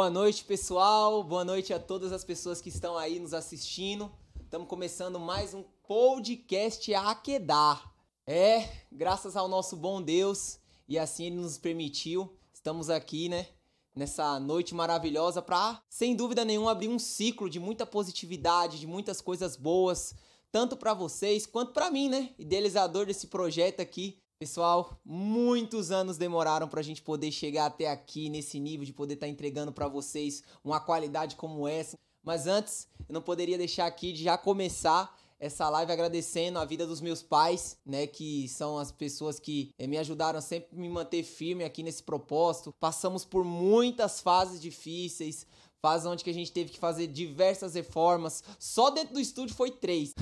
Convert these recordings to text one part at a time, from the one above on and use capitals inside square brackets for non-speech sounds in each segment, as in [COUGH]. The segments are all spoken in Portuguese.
Boa noite, pessoal. Boa noite a todas as pessoas que estão aí nos assistindo. Estamos começando mais um podcast Aquedar. É, graças ao nosso bom Deus e assim ele nos permitiu. Estamos aqui, né, nessa noite maravilhosa para, sem dúvida nenhuma, abrir um ciclo de muita positividade, de muitas coisas boas, tanto para vocês quanto para mim, né, idealizador desse projeto aqui, Pessoal, muitos anos demoraram para a gente poder chegar até aqui nesse nível de poder estar tá entregando para vocês uma qualidade como essa. Mas antes, eu não poderia deixar aqui de já começar essa live agradecendo a vida dos meus pais, né, que são as pessoas que eh, me ajudaram sempre a me manter firme aqui nesse propósito. Passamos por muitas fases difíceis, fases onde que a gente teve que fazer diversas reformas. Só dentro do estúdio foi três.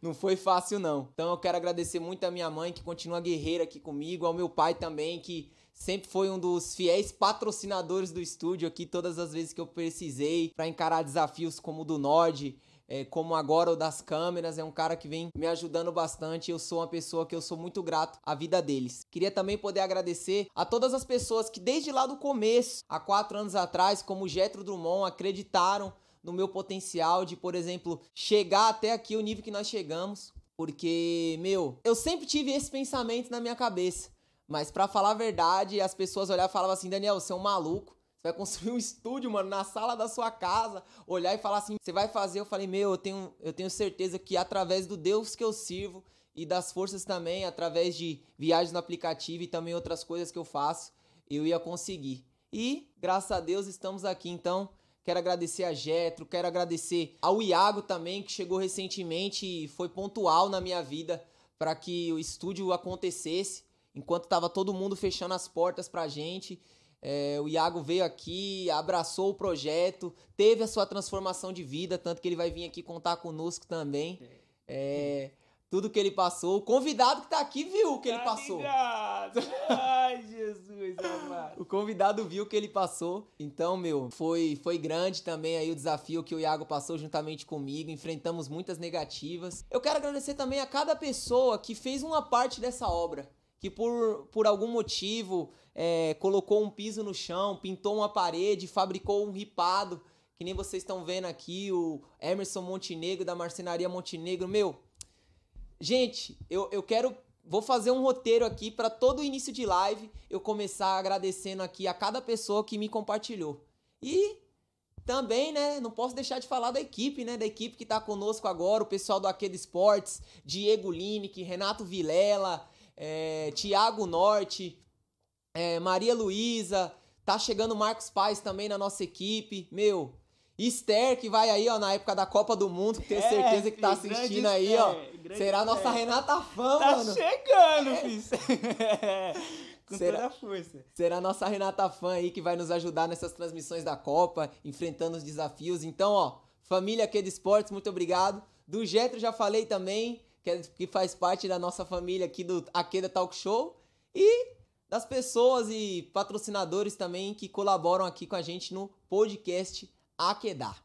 Não foi fácil não. Então eu quero agradecer muito a minha mãe que continua guerreira aqui comigo, ao meu pai também que sempre foi um dos fiéis patrocinadores do estúdio aqui todas as vezes que eu precisei para encarar desafios como o do Nord, é, como agora o das câmeras, é um cara que vem me ajudando bastante. Eu sou uma pessoa que eu sou muito grato à vida deles. Queria também poder agradecer a todas as pessoas que desde lá do começo, há quatro anos atrás, como o Getro Drummond, acreditaram no meu potencial de, por exemplo, chegar até aqui o nível que nós chegamos. Porque, meu, eu sempre tive esse pensamento na minha cabeça. Mas para falar a verdade, as pessoas olhavam e falavam assim: Daniel, você é um maluco. Você vai construir um estúdio, mano, na sala da sua casa, olhar e falar assim: você vai fazer? Eu falei: meu, eu tenho, eu tenho certeza que através do Deus que eu sirvo e das forças também, através de viagens no aplicativo e também outras coisas que eu faço, eu ia conseguir. E, graças a Deus, estamos aqui. Então, Quero agradecer a Getro, quero agradecer ao Iago também, que chegou recentemente e foi pontual na minha vida para que o estúdio acontecesse. Enquanto estava todo mundo fechando as portas pra gente, é, o Iago veio aqui, abraçou o projeto, teve a sua transformação de vida, tanto que ele vai vir aqui contar conosco também. É, tudo que ele passou. O convidado que tá aqui viu o que tá ele passou. Ligado. Ai, Jesus amado. o convidado viu o que ele passou. Então, meu, foi, foi grande também aí o desafio que o Iago passou juntamente comigo. Enfrentamos muitas negativas. Eu quero agradecer também a cada pessoa que fez uma parte dessa obra. Que por, por algum motivo é, colocou um piso no chão, pintou uma parede, fabricou um ripado. Que nem vocês estão vendo aqui, o Emerson Montenegro da Marcenaria Montenegro. Meu, Gente, eu, eu quero. Vou fazer um roteiro aqui para todo início de live eu começar agradecendo aqui a cada pessoa que me compartilhou. E também, né, não posso deixar de falar da equipe, né, da equipe que está conosco agora, o pessoal do Aqueda Esportes, Diego Lineck, Renato Vilela, é, Tiago Norte, é, Maria Luísa, tá chegando Marcos Paz também na nossa equipe. Meu, Esther, que vai aí, ó, na época da Copa do Mundo, que tenho é, certeza que tá assistindo aí, ó. Será a nossa Renata Fã, tá mano. Tá chegando, é. filho. [LAUGHS] Com será, toda a força. Será a nossa Renata Fã aí que vai nos ajudar nessas transmissões da Copa, enfrentando os desafios. Então, ó, família aqui de esportes, muito obrigado. Do Getro já falei também, que, é, que faz parte da nossa família aqui do Aqueda Talk Show. E das pessoas e patrocinadores também que colaboram aqui com a gente no podcast Aquedar.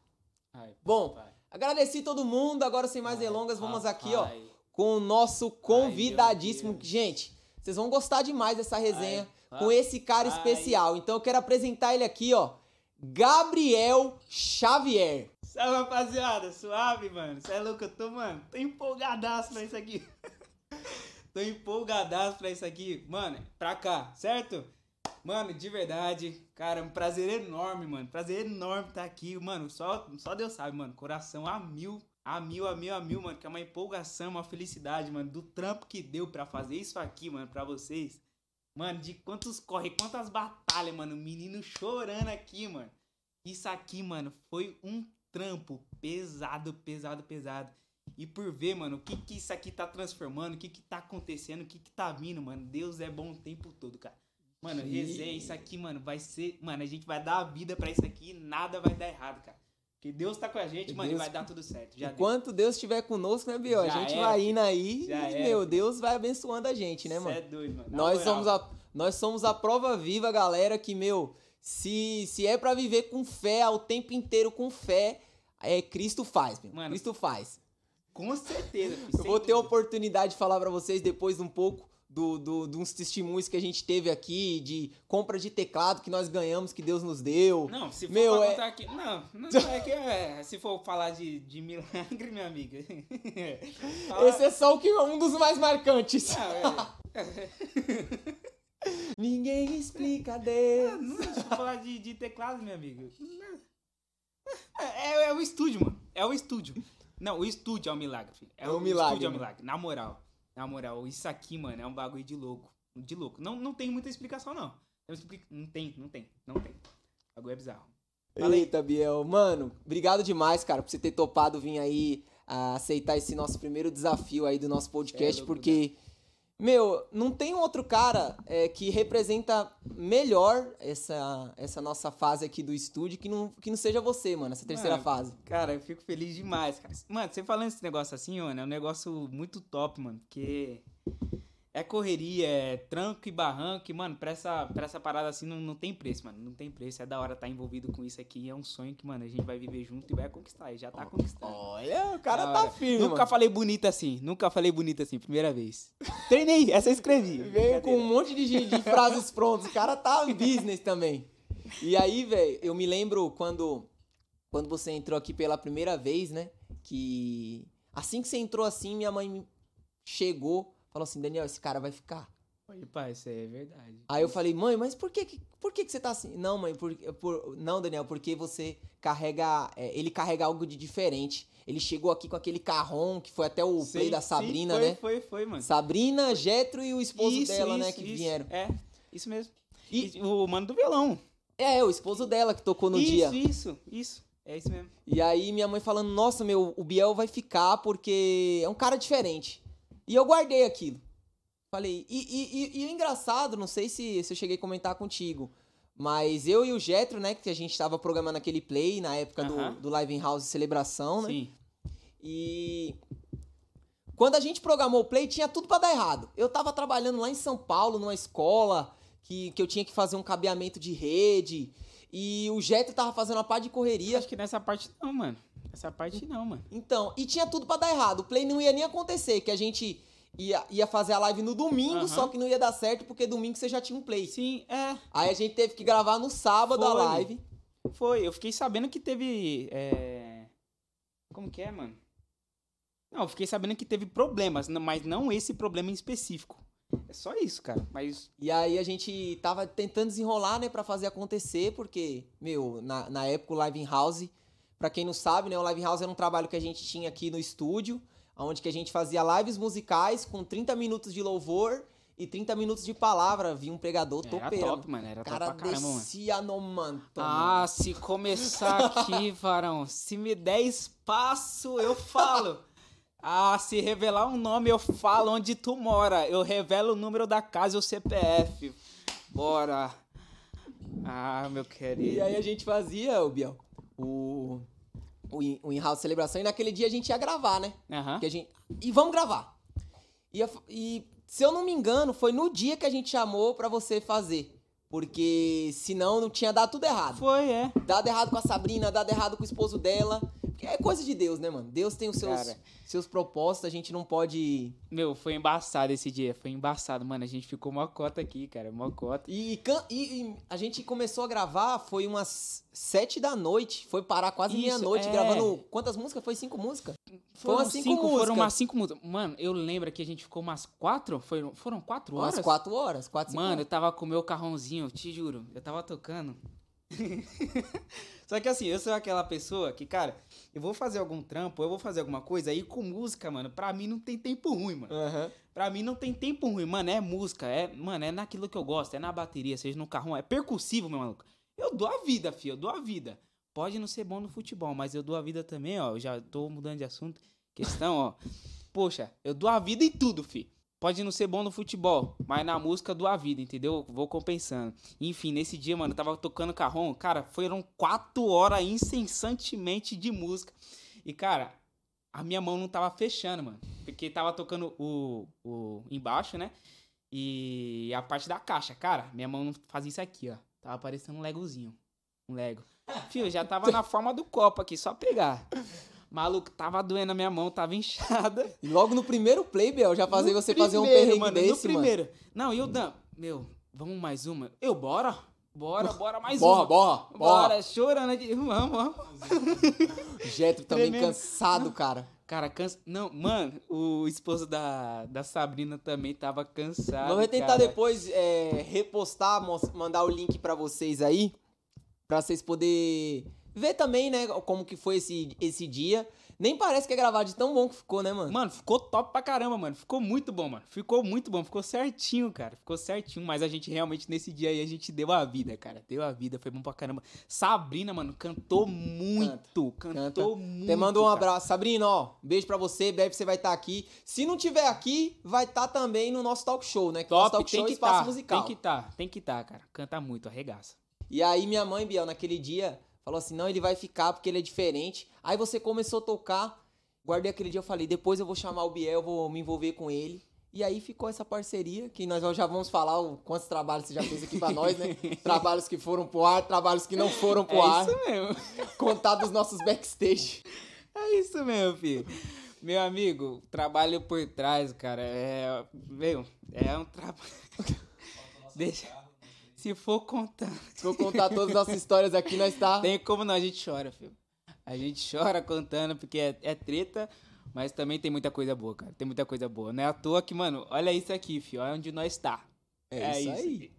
Ai, Bom, pai. agradeci todo mundo. Agora, sem mais Ai, delongas, vamos aqui, ó, com o nosso convidadíssimo. Ai, Gente, vocês vão gostar demais dessa resenha com esse cara especial. Então, eu quero apresentar ele aqui, ó. Gabriel Xavier. Salve, rapaziada. Suave, mano. Você é louco? Eu tô, mano, tô empolgadaço pra isso aqui. [LAUGHS] tô empolgadaço pra isso aqui. Mano, pra cá, certo? Mano, de verdade, cara, um prazer enorme, mano. Prazer enorme estar tá aqui. Mano, só, só Deus sabe, mano. Coração a mil, a mil, a mil, a mil, mano. Que é uma empolgação, uma felicidade, mano. Do trampo que deu para fazer isso aqui, mano, pra vocês. Mano, de quantos corre, quantas batalhas, mano. Menino chorando aqui, mano. Isso aqui, mano, foi um trampo pesado, pesado, pesado. E por ver, mano, o que que isso aqui tá transformando, o que que tá acontecendo, o que que tá vindo, mano. Deus é bom o tempo todo, cara. Mano, resenha, isso aqui, mano, vai ser. Mano, a gente vai dar a vida pra isso aqui e nada vai dar errado, cara. Porque Deus tá com a gente, mano, e vai dar tudo certo. Já Enquanto Deus estiver conosco, né, Biel? A gente é, vai indo aí já e, é. meu, Deus vai abençoando a gente, né, mano? Cê é doido, mano. nós somos, a, nós somos a prova viva, galera, que, meu, se, se é para viver com fé, ao tempo inteiro com fé, é Cristo faz, meu. Mano, Cristo faz. Com certeza. Eu vou ter a oportunidade de falar para vocês depois um pouco do, do, de uns testemunhos que a gente teve aqui, de compra de teclado que nós ganhamos, que Deus nos deu. Não, se for Meu, é- aqui. Não, não é que é. Se for falar de, de milagre, minha amiga. Fala- [LAUGHS] Esse é só o que um dos mais marcantes. Não, [LAUGHS] é- Ninguém explica Deus. Não, se for falar de, de teclado, minha amiga. É, é, é o estúdio, mano. É o estúdio. Não, o estúdio é um milagre, filho. É um milagre, estúdio é um mano. milagre. Na moral. Na moral, isso aqui, mano, é um bagulho de louco. De louco. Não, não tem muita explicação, não. Não tem, não tem, não tem. O bagulho é bizarro. Fala aí. Eita, Biel. Mano, obrigado demais, cara, por você ter topado vir aí a aceitar esse nosso primeiro desafio aí do nosso podcast, É porque, meu, não tem outro cara é, que representa melhor essa, essa nossa fase aqui do estúdio que não, que não seja você, mano, essa terceira Mano, fase. Cara, eu fico feliz demais, cara. Mano, você falando esse negócio assim, mano, é um negócio muito top, mano. Porque é correria, é tranco e barranco. E, mano, pra essa, pra essa parada assim não, não tem preço, mano. Não tem preço. É da hora estar envolvido com isso aqui. É um sonho que, mano, a gente vai viver junto e vai conquistar. E já tá conquistando. Olha, o cara tá firme, Nunca mano. falei bonito assim. Nunca falei bonito assim. Primeira vez. [LAUGHS] Treinei. Essa eu escrevi. Veio com um monte de, de- frases prontas. O cara tá business também. E aí, velho, eu me lembro quando, quando você entrou aqui pela primeira vez, né? Que assim que você entrou assim, minha mãe chegou, falou assim: Daniel, esse cara vai ficar. Oi, pai, isso aí é verdade. Aí eu falei, mãe, mas por que, por que, que você tá assim? Não, mãe, por, por- não, Daniel, porque você carrega. é, ele carrega algo de diferente. Ele chegou aqui com aquele carrom, que foi até o Sim, play da sim, Sabrina, foi, né? Foi, foi, mano. Sabrina, Getro e o esposo Isso, dela, né, isso, que isso. vieram. É, isso mesmo. E- E o mano do violão. É, o esposo dela que tocou no isso, dia. isso, isso. É isso mesmo. E aí minha mãe falando, nossa, meu, o Biel vai ficar porque é um cara diferente. E eu guardei aquilo. Falei, e, e, e- e o engraçado, não sei se, se eu cheguei a comentar contigo, mas eu e o Getro, né, que a gente tava programando aquele play na época do, do Live in House Celebração, né? Sim. E quando a gente programou o play, tinha tudo pra dar errado. Eu tava trabalhando lá em São Paulo, numa escola, que, que eu tinha que fazer um cabeamento de rede. E o Jetro tava fazendo uma parte de correria. Acho que nessa parte não, mano. Essa parte não, mano. Então, e tinha tudo pra dar errado. O play não ia nem acontecer, que a gente ia, ia fazer a live no domingo, só que não ia dar certo, porque domingo você já tinha um play. Sim, é. Aí a gente teve que gravar no sábado a Foi. live. Foi. Eu fiquei sabendo que teve. É... Como que é, mano? Não, eu fiquei sabendo que teve problemas, mas não esse problema em específico. É só isso, cara. Mas. E aí a gente tava tentando desenrolar, né, pra fazer acontecer, porque, meu, na, na época o Live in House, pra quem não sabe, né, o Live in House era um trabalho que a gente tinha aqui no estúdio, onde que a gente fazia lives musicais com 30 minutos de louvor e 30 minutos de palavra, vinha um pregador Era topeiro. top, mano. Era cara top pra caramba, mano. descia no manto. Ah, se começar aqui, [LAUGHS] varão, se me der espaço, eu falo. Ah, se revelar um nome, eu falo onde tu mora. Eu revelo o número da casa e o CPF. Bora. Ah, meu querido. E aí a gente fazia, o Biel, o, o, o in-house celebração, e naquele dia a gente ia gravar, né? Aham. Que a gente, e vamos gravar. E, e, se eu não me engano, foi no dia que a gente chamou pra você fazer. Porque senão não tinha dado tudo errado. Foi, é. Dado errado com a Sabrina, dado errado com o esposo dela. É coisa de Deus, né, mano? Deus tem os seus, Cara. seus propósitos, a gente não pode. Meu, foi embaçado esse dia. Foi embaçado, mano. A gente ficou mó cota aqui, cara. Mó cota. E, e e- a gente começou a gravar, foi umas sete da noite. Foi parar quase meia-noite, é. gravando. Quantas músicas? Foi cinco músicas? Foram umas cinco cinco, músicas. foram umas cinco músicas. Mano, eu lembro que a gente ficou umas quatro? Foram, foram quatro horas? Umas quatro horas, quatro, cinco Mano, eu horas. tava com o meu carrãozinho, te juro. Eu tava tocando. [LAUGHS] Só que assim, eu sou aquela pessoa que, cara, eu vou fazer algum trampo, eu vou fazer alguma coisa, aí com música, mano, pra mim não tem tempo ruim, mano. Aham. Pra mim não tem tempo ruim, mano. É música, é, mano, é naquilo que eu gosto, é na bateria, seja no carrão, é percussivo, meu maluco. Eu dou a vida, filho, eu dou a vida. Pode não ser bom no futebol, mas eu dou a vida também, ó. Eu já tô mudando de assunto. Questão, ó. Poxa, eu dou a vida em tudo, filho. Pode não ser bom no futebol, mas na música dou a vida, entendeu? Vou compensando. Enfim, nesse dia, mano, eu tava tocando carrom. Cara, foram quatro horas incessantemente de música. E, cara, a minha mão não tava fechando, mano. Porque tava tocando o, o embaixo, né? E a parte da caixa. Cara, minha mão não fazia isso aqui, ó. Tava parecendo um legozinho. Um lego. Fio, já tava na forma do copo aqui, só pegar. Maluco, tava doendo a minha mão, tava inchada. [LAUGHS] E logo no primeiro play, Biel, já fazia No você fazer um primeiro, perrengue mano, desse, no mano. primeiro. Não, e o Dan, meu, vamos mais uma? Eu, bora. Bora, [LAUGHS] bora mais Borra, uma. borra, borra. Bora, chorando aqui. Vamos, vamos. [LAUGHS] Jetro também Tremendo. cansado, cara. Cara, cansa. Não, mano, o esposo da, da Sabrina também tava cansado. Vamos tentar cara. depois é, repostar, mandar o link pra vocês aí, pra vocês poderem ver também, né, como que foi esse, esse dia. Nem parece que é gravado de tão bom que ficou, né, mano? Mano, ficou top pra caramba, mano. Ficou muito bom, mano. Ficou muito bom. Ficou certinho, cara. Ficou certinho. Mas a gente realmente, nesse dia aí, a gente deu a vida, cara. Deu a vida. Foi bom pra caramba. Sabrina, mano, cantou muito. Cantou muito. Até mandou um cara. abraço. Sabrina, ó, beijo pra você, breve você vai estar aqui. Se não tiver aqui, vai estar também no nosso talk show, né? Que o nosso Top, talk tem show é que espaço tá. musical. Tem que tá. Tem que tá, cara. Canta muito, arregaça. E aí minha mãe, Biel, naquele dia, falou assim, não, ele vai ficar porque ele é diferente. Aí você começou a tocar, guardei aquele dia, eu falei, depois eu vou chamar o Biel, vou me envolver com ele. E aí ficou essa parceria, que nós já vamos falar o quantos trabalhos você já fez aqui pra nós, né? [LAUGHS] trabalhos que foram pro ar, trabalhos que não foram pro É ar. isso mesmo. [LAUGHS] Contar dos nossos backstage. É isso mesmo, filho. Meu amigo, trabalho por trás, cara, é. Meu, é um trabalho. [LAUGHS] Deixa. Se for contar. Se for contar todas as nossas histórias aqui, nós tá... Tem como não, a gente chora, filho. A gente chora contando porque é, é treta, mas também tem muita coisa boa, cara. Tem muita coisa boa. Não é à toa que, mano, olha isso aqui, filho. Olha onde nós tá. É, isso aí.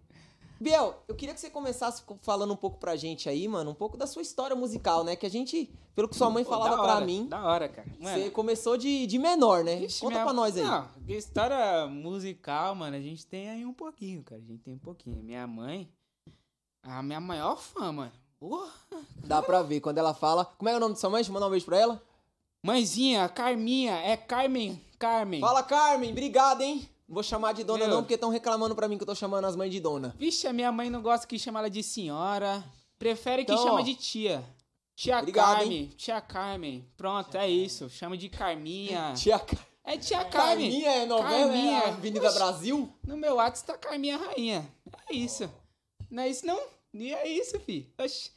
Biel, eu queria que você começasse co- falando um pouco pra gente aí, mano, um pouco da sua história musical, né? Que a gente, pelo que sua mãe falava da pra hora, mim, Da hora, cara. Mano, você começou de, de menor, né? Vixe, Conta minha- pra nós aí. Não, história musical, mano, a gente tem aí um pouquinho, cara. A gente tem um pouquinho. Minha mãe, a minha maior fã, mano. Porra. Dá pra ver quando ela fala. Como é o nome de sua mãe? Deixa eu mandar um beijo pra ela. Mãezinha, Carminha, é Carmen, Carmen. Fala, Carmen, obrigado, hein? Não vou chamar de dona Meu. não, porque estão reclamando pra mim que eu tô chamando as mães de dona. Vixe, a minha mãe não gosta que chama ela de senhora. Prefere que Então, chama ó. de tia. Tia Obrigado, Carmen, tia Carmen. Pronto, é isso. Chama de Carminha. [LAUGHS] Tia Ca- É tia Carmen. Carminha é novela, Carminha. é Avenida Oxi. Brasil? No meu WhatsApp tá Carminha Rainha. É isso. Não é isso, não? E é isso, fi. Oxi.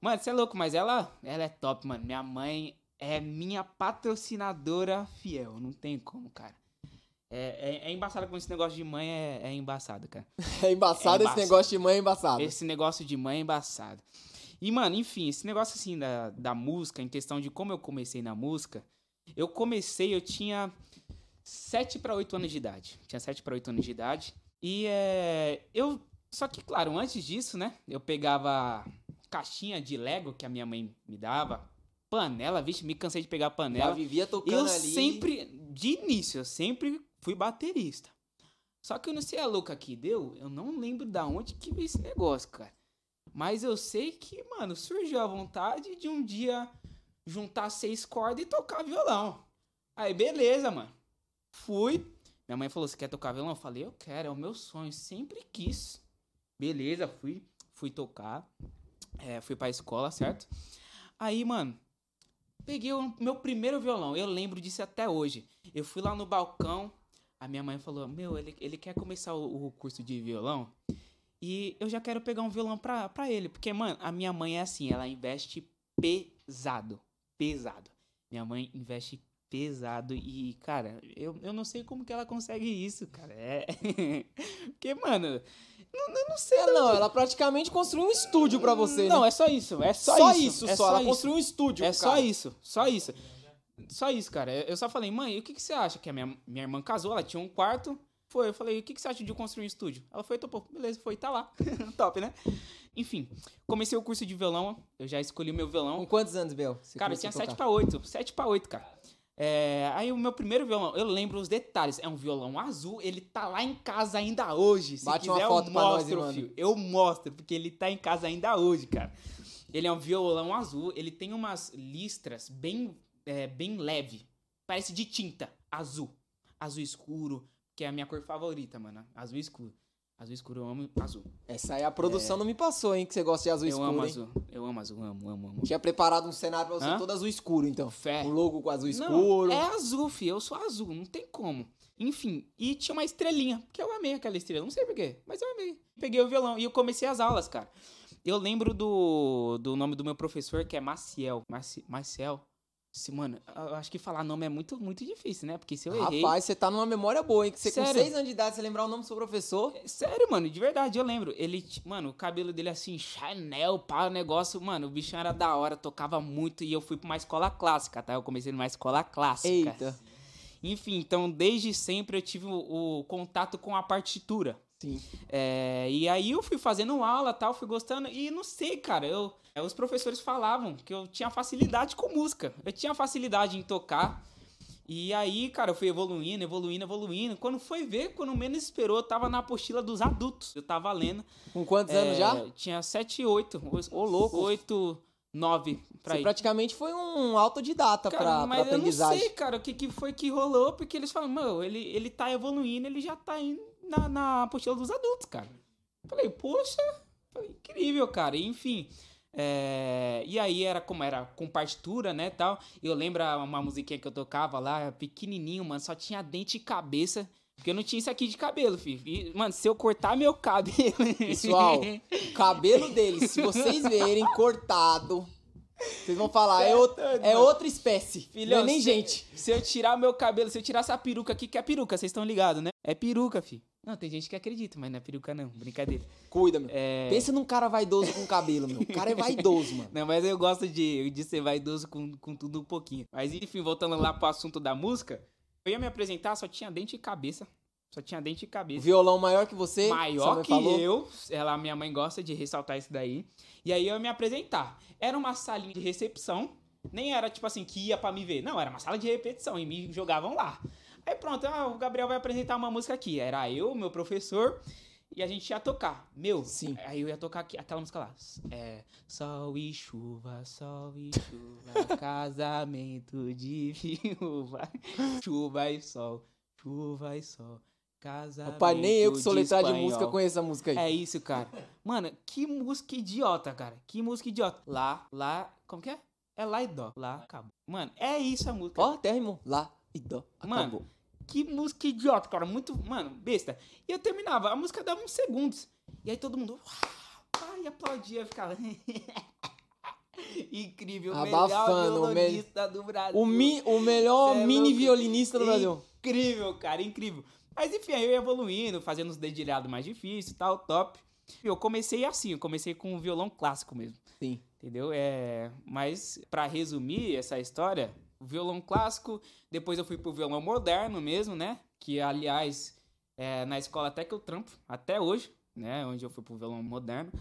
Mano, você é louco, mas ela, ela é top, mano. Minha mãe é minha patrocinadora fiel. Não tem como, cara. É, é, é embaçado com esse negócio de mãe, é, é embaçado, cara. [LAUGHS] É embaçado É esse negócio de mãe, é embaçado. Esse negócio de mãe é embaçado. E, mano, enfim, esse negócio assim da, da música, em questão de como eu comecei na música, eu comecei, eu tinha 7 para 8 anos de idade. Tinha 7 para 8 anos de idade. E é. Eu. Só que, claro, antes disso, né? Eu pegava caixinha de Lego que a minha mãe me dava. Panela, vixe, me cansei de pegar Já panela. vivia tocando Eu ali. sempre, de início, eu sempre fui baterista. Só que eu não sei a louca que deu, eu não lembro da onde que veio esse negócio, cara. Mas eu sei que, mano, surgiu a vontade de um dia juntar seis cordas e tocar violão. Aí, beleza, mano. Fui. Minha mãe falou: Você quer tocar violão? Eu falei: Eu quero, é o meu sonho. Sempre quis. Beleza, fui. Fui tocar. É, fui pra escola, certo? Aí, mano, peguei o meu primeiro violão. Eu lembro disso até hoje. Eu fui lá no balcão. A minha mãe falou: Meu, ele, ele quer começar o, o curso de violão. E eu já quero pegar um violão pra, pra ele. Porque, mano, a minha mãe é assim: ela investe pesado. Pesado. Minha mãe investe pesado. E, cara, eu, eu não sei como que ela consegue isso, cara. É. [LAUGHS] Porque, mano, não, eu não sei. É, não, ela praticamente construiu um estúdio pra você, Não, né? é só isso. É só, só isso. isso, é só. Ela isso. construiu um estúdio, É cara. só isso, só isso. Só isso, cara. Eu só falei, mãe, o que, que você acha? Que a minha, minha irmã casou, ela tinha um quarto. Foi, eu falei, o que, que você acha de eu construir um estúdio? Ela foi, topou. Beleza, foi, tá lá. [LAUGHS] Top, né? Enfim, comecei o curso de violão. Eu já escolhi o meu Com violão. quantos anos, Bel? Cara, eu tinha a 7 tocar? pra 8. 7 pra 8, cara. É, aí o meu primeiro violão, eu lembro os detalhes. É um violão azul, ele tá lá em casa ainda hoje. Se Bate uma quiser, foto eu nós, mostro, mano. filho. Eu mostro, porque ele tá em casa ainda hoje, cara. Ele é um violão azul, ele tem umas listras bem, é, bem leve. Parece de tinta, azul. Azul escuro, que é a minha cor favorita, mano. Azul escuro. Azul escuro, eu amo azul. Essa aí a produção não me passou, hein? Que você gosta de azul eu escuro, amo hein? azul. Eu amo azul, amo, amo, amo. Tinha preparado um cenário pra você Hã? todo azul escuro, então. Fé. Um logo com azul Não, escuro. é azul, fi. Eu sou azul, não tem como. Enfim, e tinha uma estrelinha, porque eu amei aquela estrela, não sei porquê, mas eu amei. Peguei o violão e eu comecei as aulas, cara. Eu lembro do, do nome do meu professor, que é Maciel. Maci, Maciel? Se, mano, eu acho que falar nome é muito, muito difícil, né? Porque se eu errei. Rapaz, você tá numa memória boa, hein? Que você com Sério? seis anos de idade, você lembrar o nome do seu professor. Sério, mano, de verdade, eu lembro. Ele, mano, o cabelo dele assim, Chanel, pá, o negócio, mano, o bichão era da hora, tocava muito e eu fui pra uma escola clássica, tá? Eu comecei numa escola clássica. Eita. Enfim, então desde sempre eu tive o, o contato com a partitura. Sim. É, e aí eu fui fazendo aula tal, fui gostando. E não sei, cara, eu, é, os professores falavam que eu tinha facilidade com música. Eu tinha facilidade em tocar. E aí, cara, eu fui evoluindo, evoluindo, evoluindo. Quando foi ver, quando menos esperou, eu tava na apostila dos adultos. Eu tava lendo. Com quantos É, anos já? Tinha 7, 8. Ô, louco. 8, 9 pra Você ir. praticamente foi um autodidata Cara, pra, pra mas eu não aprendizagem. sei, cara, o que, que foi que rolou, porque eles falam, mano, ele, ele tá evoluindo, ele já tá indo na, na apostila dos adultos, cara. Falei, poxa, falei, incrível, cara. E, enfim, é, e aí era como era com partitura, né, tal. Eu lembro uma musiquinha que eu tocava lá, pequenininho, mano, só tinha dente e cabeça. Porque eu não tinha isso aqui de cabelo, filho. E, mano, se eu cortar meu cabelo. [LAUGHS] Pessoal, o cabelo dele, se vocês verem cortado, vocês vão falar, é, Cê é é outra espécie. Filhão, não é nem se- gente. Se eu tirar meu cabelo, se eu tirar essa peruca aqui, que é peruca, vocês estão ligados, né? É peruca, fi. Não, tem gente que acredita, mas não é peruca não, brincadeira. Cuida, meu. É... Pensa num cara vaidoso com cabelo, meu. O cara é vaidoso, mano. Não, mas eu gosto de, de ser vaidoso com, com tudo um pouquinho. Mas enfim, voltando lá pro assunto da música, eu ia me apresentar, só tinha dente e cabeça. Só tinha dente e cabeça. violão maior que você. Maior que falou. eu, ela, minha mãe gosta de ressaltar isso daí. E aí eu ia me apresentar. Era uma salinha de recepção, nem era tipo assim que ia pra me ver. Não, era uma sala de repetição e me jogavam lá. Aí pronto, ah, o Gabriel vai apresentar uma música aqui. Era eu, meu professor, e a gente ia tocar. Meu, Sim. aí eu ia tocar aqui- aquela música lá. É, sol e chuva, sol e chuva, [LAUGHS] casamento de viúva. Chuva e sol, chuva e sol, casamento Rapaz, nem eu que sou letrado de música conheço essa música aí. É isso, cara. Mano, que música idiota, cara. Que música idiota. Lá, lá, como que é? É lá e dó. Lá, acabou. Mano, é isso a música. Ó, até rimou. Lá e dó. Mano, Acabou. Que música idiota, cara. Muito, mano, besta. E eu terminava, a música dava uns segundos. E aí todo mundo, ai, aplaudia, ficava. [LAUGHS] Incrível, Abafando, o melhor violonista do Brasil. O, mi, o melhor é mini louco. violinista do Brasil. Incrível, cara, incrível. Mas enfim, aí eu ia evoluindo, fazendo os dedilhados mais difíceis e tal, top. E eu comecei assim, eu comecei com o violão clássico mesmo. Sim. Entendeu? É, mas pra resumir essa história, violão clássico, depois eu fui pro violão moderno mesmo, né? Que aliás, é na escola até que eu trampo, até hoje, né? Onde eu fui pro violão moderno.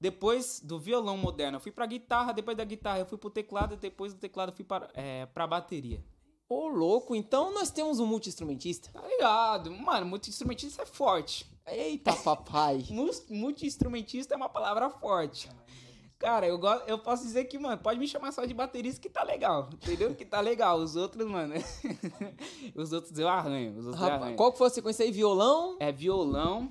Depois do violão moderno, eu fui pra guitarra, depois da guitarra eu fui pro teclado, depois do teclado eu fui para, é, pra bateria. Ô, louco, então nós temos um multi-instrumentista. Tá ligado? Mano, multi-instrumentista é forte. Eita, papai. Multi-instrumentista é uma palavra forte. Cara, eu, gosto, eu posso dizer que, mano, pode me chamar só de baterista que tá legal. Entendeu? Que tá legal. Os outros, mano. [LAUGHS] os outros eu arranho. Os outros eu Rapaz, arranho. qual que foi a sequência aí? Violão? É violão,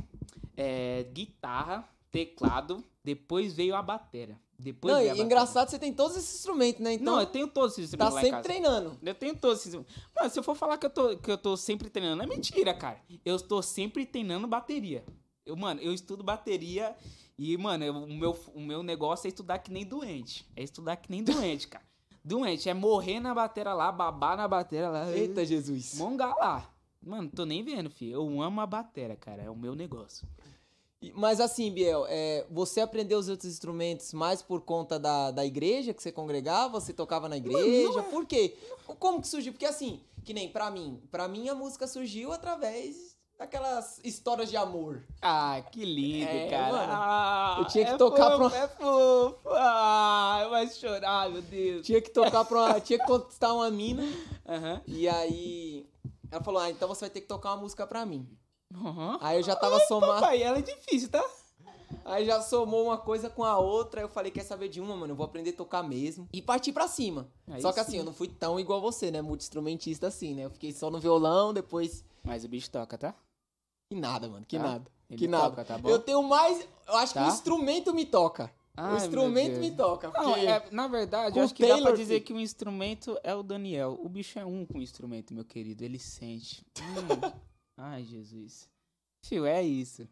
é guitarra, teclado. Depois veio a batera. Depois Não, veio e bateria. engraçado, você tem todos esses instrumentos, né? Então, Não, eu tenho todos esses tá instrumentos em sempre treinando. Eu tenho todos esses. Mano, se eu for falar que eu tô, que eu tô sempre treinando, é mentira, cara. Eu estou sempre treinando bateria. Eu, mano, eu estudo bateria e, mano, eu- o, meu, o meu negócio é estudar que nem doente. É estudar que nem doente, cara. [LAUGHS] Doente, é morrer na bateria lá, babar na bateria lá. Eita, Jesus. Mongar lá. Mano, tô nem vendo, filho. Eu amo a bateria, cara. É o meu negócio. Mas assim, Biel, é, você aprendeu os outros instrumentos mais por conta da, da igreja que você congregava? Você tocava na igreja? é. Por quê? Como que surgiu? Porque assim, que nem pra mim. Pra mim a música surgiu através daquelas histórias de amor. Ah, que lindo, É, cara. mano. Ah, Eu tinha que é tocar fofo, pra- É fofo. Ah, vai chorar, meu Deus. Tinha que tocar pra uma, Tinha que conquistar uma mina. Aham. E aí. Ela falou: Ah, então você vai ter que tocar uma música pra mim. Aham. Aí eu já tava somando. Papai, ela é difícil, tá? Aí já somou uma coisa com a outra. Aí eu falei: Quer saber de uma, mano? Eu vou aprender a tocar mesmo. E parti pra cima. Aí só que assim, sim. eu não fui tão igual você, né? Multi-instrumentista assim, né? Eu fiquei só no violão, depois. Mas o bicho toca, tá? Que nada, mano. Que Tá? nada. Ele que nada. toca, tá? Eu tenho mais. Eu acho que Tá? o instrumento me toca. Ai, o instrumento me toca. Porque... Não, é, na verdade, eu acho que dá pra Taylor, dizer filho. que o instrumento é o Daniel. O bicho é um com o instrumento, meu querido. Ele sente. Hum. [LAUGHS] Ai, Jesus. Fio, é isso.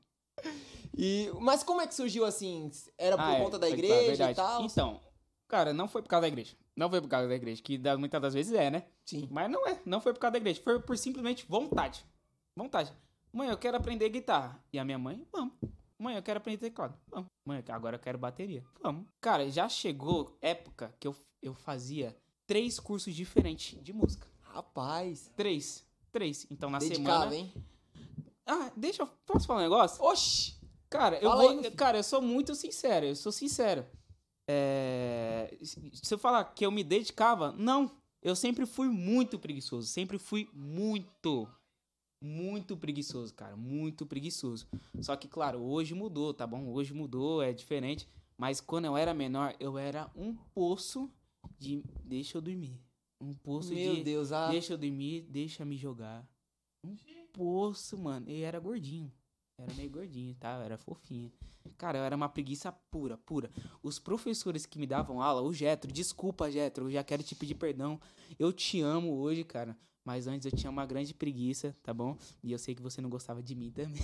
E... Mas como é que surgiu assim? Era por Ah, é, conta da pode igreja e tal? Então, cara, não foi por causa da igreja. Não foi por causa da igreja, que da- muitas das vezes é, né? Sim. Mas não é, não foi por causa da igreja, foi por simplesmente vontade. Vontade. Mãe, eu quero aprender guitarra. E a minha mãe, vamos. Mãe, eu quero aprender teclado. Vamos. Mãe, agora eu quero bateria. Vamos. Cara, já chegou época que eu, eu fazia três cursos diferentes de música. Rapaz. Três. Três. Então na Dedicado, semana. hein? Ah, deixa eu. Posso falar um negócio? Oxi! Cara, eu Fala vou. aí, cara, eu sou muito sincero, eu sou sincero. É, se eu falar que eu me dedicava, não. Eu sempre fui muito preguiçoso. Sempre fui muito, muito preguiçoso, cara. Muito preguiçoso. Só que, claro, hoje mudou, tá bom? Hoje mudou, é diferente. Mas quando eu era menor, eu era um poço de. Deixa eu dormir. Um poço Meu de. Deus, ah. Deixa eu dormir, deixa me jogar. Um poço, mano. E era gordinho. Era meio gordinho, tá? Eu era fofinho. Cara, eu era uma preguiça pura, pura. Os professores que me davam aula, o Getro, desculpa, Getro, eu já quero te pedir perdão. Eu te amo hoje, cara. Mas antes eu tinha uma grande preguiça, tá bom? E eu sei que você não gostava de mim [LAUGHS] também.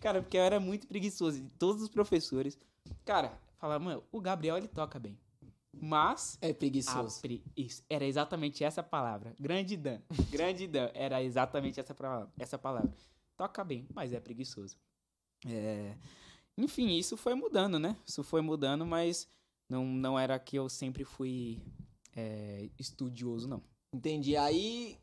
cara, porque eu era muito preguiçoso. E todos os professores. Cara, falavam, mano, o Gabriel ele toca bem. Mas É preguiçoso. pre- Isso, era exatamente essa palavra. Grande Dan. Grande Dan. Era exatamente essa, pra- essa palavra. Toca bem, mas é preguiçoso. É, Enfim, isso foi mudando, né? Isso foi mudando, mas não, não era que eu sempre fui é, estudioso, não. Entendi. Aí,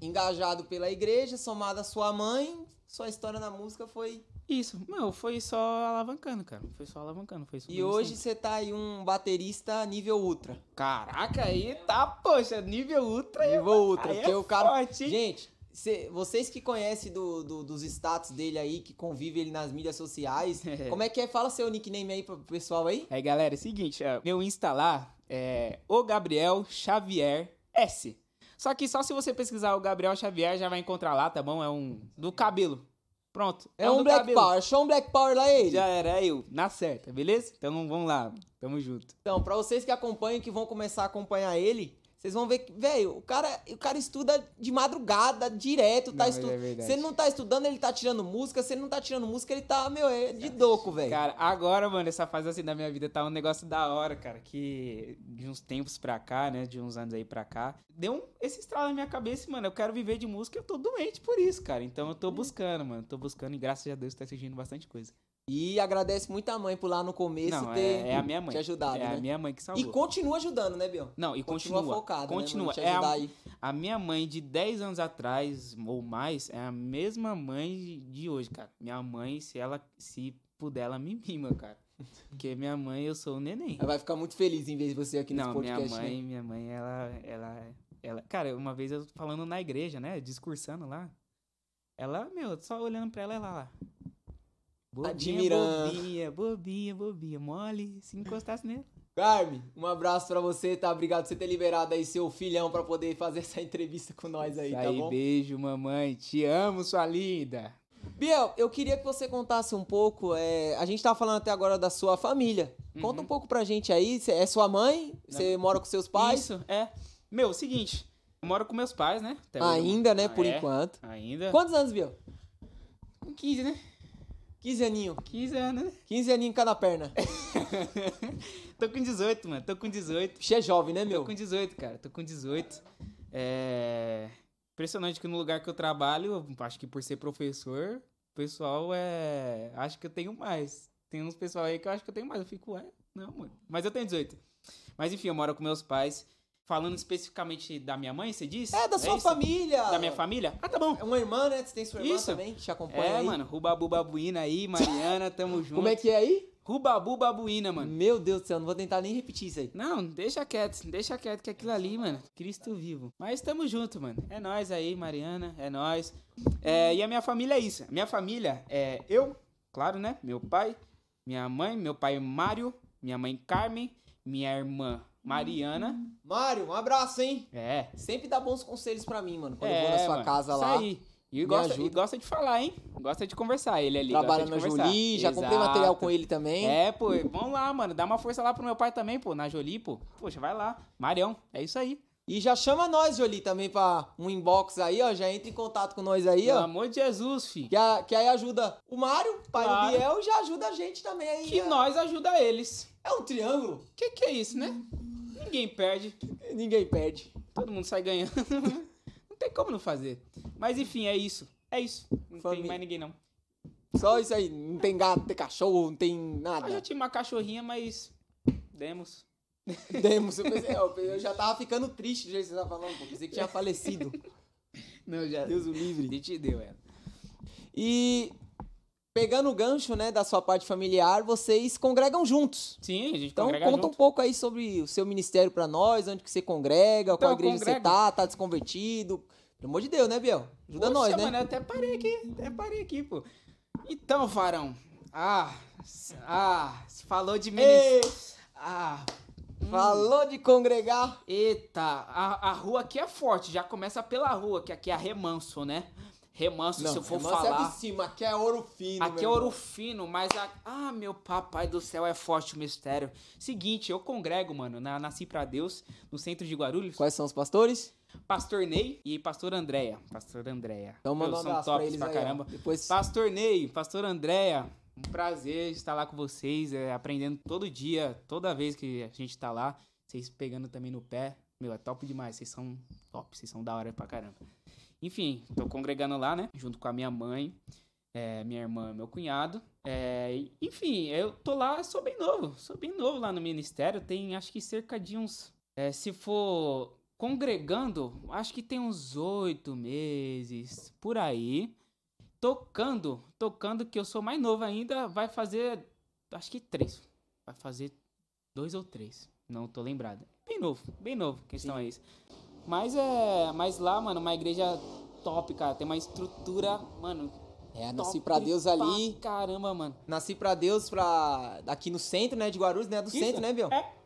engajado pela igreja, somado à sua mãe, sua história na música foi. Isso, não, foi só alavancando, cara. Foi só alavancando. Foi E hoje você tá aí um baterista nível ultra. Caraca, aí tá, poxa, nível ultra. aí- Nível ultra. aí porque é o cara. forte? Gente, cê- vocês que conhecem do, do- dos status dele aí, que convivem ele nas mídias sociais, [LAUGHS] como é que é? Fala seu nickname aí pro pessoal aí. Aí, galera, é o seguinte, ó, meu Insta lá é o Gabriel Xavier S. Só que só se você pesquisar o Gabriel Xavier já vai encontrar lá, tá bom? É um do cabelo. Pronto. É um do Black cabelo. Power. Show um Black Power lá ele. Já era, é eu, na certa, beleza? Então vamos lá, tamo junto. Então, pra vocês que acompanham, que vão começar a acompanhar ele, vocês vão ver que, velho, o cara, o cara estuda de madrugada, direto, tá estudando. é se ele não tá estudando, ele tá tirando música. Se ele não tá tirando música, ele tá, meu, é de doco, velho. Cara, agora, mano, essa fase assim da minha vida tá um negócio da hora, cara. Que de uns tempos pra cá, né? De uns anos aí pra cá. Deu um, esse estralo na minha cabeça, mano. Eu quero viver de música eu tô doente por isso, cara. Então eu tô buscando, mano. Tô buscando e graças a Deus tá surgindo bastante coisa. E agradece muito a mãe por lá no começo Não, ter é, é a minha mãe. te ajudado, é né? a minha mãe que E salvou. continua ajudando, né, Biel? Não, e continua. Continua focada, continua. né, mano? Te é a, aí. a minha mãe de 10 anos atrás ou mais é a mesma mãe de hoje, cara. Minha mãe, se ela se puder, ela me mima, cara. Porque minha mãe, eu sou o neném. Ela vai ficar muito feliz em ver você aqui nesse Não, minha podcast, mãe, né? minha mãe, ela, ela, ela, cara, uma vez eu falando na igreja, né, discursando lá, ela, meu, só olhando pra ela, ela lá, bobinha, Admirando. bobinha, bobinha, bobinha, mole, se encostasse nele. Carme, um abraço pra você, tá? Obrigado por você ter liberado aí seu filhão pra poder fazer essa entrevista com nós aí, tá bom? beijo, mamãe, te amo, sua linda. Biel, eu queria que você contasse um pouco. é, a gente tava falando até agora da sua família. Conta Uhum. um pouco pra gente aí. Cê- é sua mãe? Você mora com seus pais? Isso, é. Meu, o seguinte, eu moro com meus pais, né? Até hoje. Ainda, né? Ah, Por é, enquanto. Ainda. Quantos anos, Biel? Com 15, né? 15 aninho. 15 anos, né? 15 aninho em cada perna. [LAUGHS] Tô com 18, mano, tô com 18. Você é jovem, né, Tô meu? com 18, cara. Tô com 18. É. Impressionante que no lugar que eu trabalho, acho que por ser professor, o pessoal é. Acho que eu tenho mais. Tem uns pessoal aí que eu acho que eu tenho mais. Eu fico, ué, não, mano. Mas eu tenho 18. Mas enfim, eu moro com meus pais. Falando especificamente da minha mãe, você disse? É, da sua isso? família. Da minha família? Ah, tá bom. É uma irmã, né? Você tem sua irmã Isso. também que te acompanha É, aí. mano. Rubabu Babuína aí, Mariana, tamo [LAUGHS] junto. Como é que é aí? Rubabu Babuína, mano. Meu Deus do céu, não vou tentar nem repetir isso aí. Não, deixa quieto, deixa quieto que aquilo ali, mano, Cristo vivo. Mas tamo junto, mano. É nós aí, Mariana, é nós. É, e a minha família é isso. A minha família é eu, claro, né? Meu pai, minha mãe, meu pai Mário, minha mãe Carmen, minha irmã Mariana. Mário, um abraço, hein? É. Sempre dá bons conselhos pra mim, mano. Quando é, eu vou na sua mano, casa isso lá. Aí. E gosta, e gosta de falar, hein? Gosta de conversar. Ele ali. Trabalha na conversar. Jolie, já comprei Exato. material com ele também. É, pô, vamos lá, mano. Dá uma força lá pro meu pai também, pô, na Jolie, pô. Poxa, vai lá. Marião, é isso aí. E já chama nós, Jolie, também pra um inbox aí, ó. Já entra em contato com nós aí, Pelo ó. amor de Jesus, fi. Que, a- que aí ajuda o Mário, pai Claro. do Biel, e já ajuda a gente também aí. Que é, nós ajuda eles. é um triângulo. Que que é isso, né? Ninguém perde. Ninguém perde. Todo mundo sai ganhando. [LAUGHS] não tem como não fazer. Mas enfim, é isso. É isso. Não Famí- tem mais ninguém, não. Só isso aí. Não tem gato, não tem cachorro, não tem Eu nada. já tinha uma cachorrinha, mas. Demos. [LAUGHS] Demos. Eu, pensei, eu já tava ficando triste do jeito que você tava falando, pô. Pensei que tinha falecido. [LAUGHS] Não, já. Deus o livre. Ele te deu ela. E pegando o gancho, né, da sua parte familiar, vocês congregam juntos. Sim, a gente Então congrega conta um junto. pouco aí sobre o seu ministério pra nós, onde que você congrega, qual Então, eu igreja você congrego. tá, tá desconvertido. Pelo amor de Deus, né, Biel? Ajuda Poxa, nós, né? mano, eu até parei aqui. Até parei aqui, pô. Então, Farão. Ah. Ah. se Falou de ministério. Ah. hum. falou de congregar. Eita, a, a rua aqui é forte, já começa pela rua, que aqui é remanso, né? Remanso, se eu for irmã, você é falar. de cima, aqui é ouro fino. Aqui é ouro fino, mas a... Ah, meu papai do céu, é forte o mistério. Seguinte, eu congrego, mano, na Nasci Pra Deus, no centro de Guarulhos. Quais são os pastores? Pastor Ney e Pastor Andréia. Pastor Andréia. Então manda um abraço pra eles pra aí, caramba. Depois... Pastor Ney, Pastor Andréia, um prazer estar lá com vocês, é, aprendendo todo dia, toda vez que a gente tá lá, vocês pegando também no pé. Meu, é top demais, vocês são top, vocês são da hora pra caramba. Enfim, tô congregando lá, né, junto com a minha mãe, é, minha irmã, meu cunhado. É, enfim, eu tô lá, sou bem novo, sou bem novo lá no ministério, tem acho que cerca de uns, é, se for congregando, acho que tem uns oito meses, por aí tocando, tocando que eu sou mais novo ainda, vai fazer, acho que três. Vai fazer dois ou três. Não tô lembrado. Bem novo, bem novo, questão é isso. Mas é, mas lá, mano, uma igreja top, cara, tem uma estrutura, mano, É, nasci pra Deus ali. pra caramba, mano. Nasci pra Deus pra... aqui no centro, né, de Guarulhos, né? Do Isso, centro, né, Biel? é.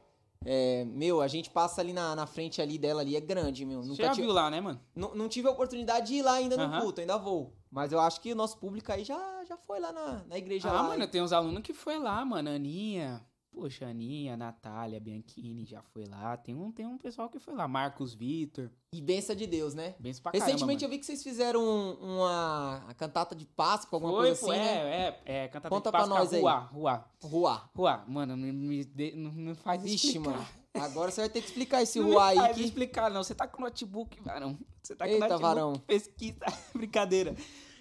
É, meu, a gente passa ali na, na frente ali dela ali, é grande, meu. Você Nunca já tive- viu lá, né, mano? Não, não tive a oportunidade de ir lá ainda no culto, ainda vou. Mas eu acho que o nosso público aí já, já foi lá na, na igreja Ah, lá. mano, tem uns alunos que foi lá, mano, Aninha. Poxa, Aninha, Natália, Bianchini já foi lá. Tem um, tem um pessoal que foi lá, Marcos Vitor. E benção de Deus, né? Benção pra caramba, Recentemente eu mano. vi que vocês fizeram um- uma cantata de Páscoa, alguma Foi, coisa pô, assim, né? é, é, é, cantata Conta de pra Páscoa, nós aí. Ruá, Ruá, Ruá. Ruá. Mano, me, me dê- não, não faz Vixe, explicar. mano. [LAUGHS] Agora você vai ter que explicar esse Não Ruá me aí faz que... explicar, não. Você tá com notebook, varão. Você tá com Eita, notebook, varão. pesquisa. [LAUGHS] Brincadeira.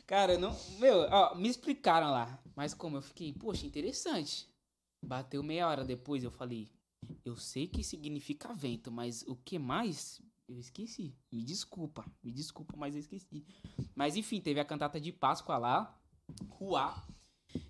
Cara, não... Meu, ó, me explicaram lá. Mas como eu fiquei, poxa, interessante. Bateu meia hora depois, eu falei, eu sei que significa vento, mas o que mais? Eu esqueci. Me desculpa, me desculpa, mas eu esqueci. Mas enfim, teve a cantata de Páscoa lá, Ruá.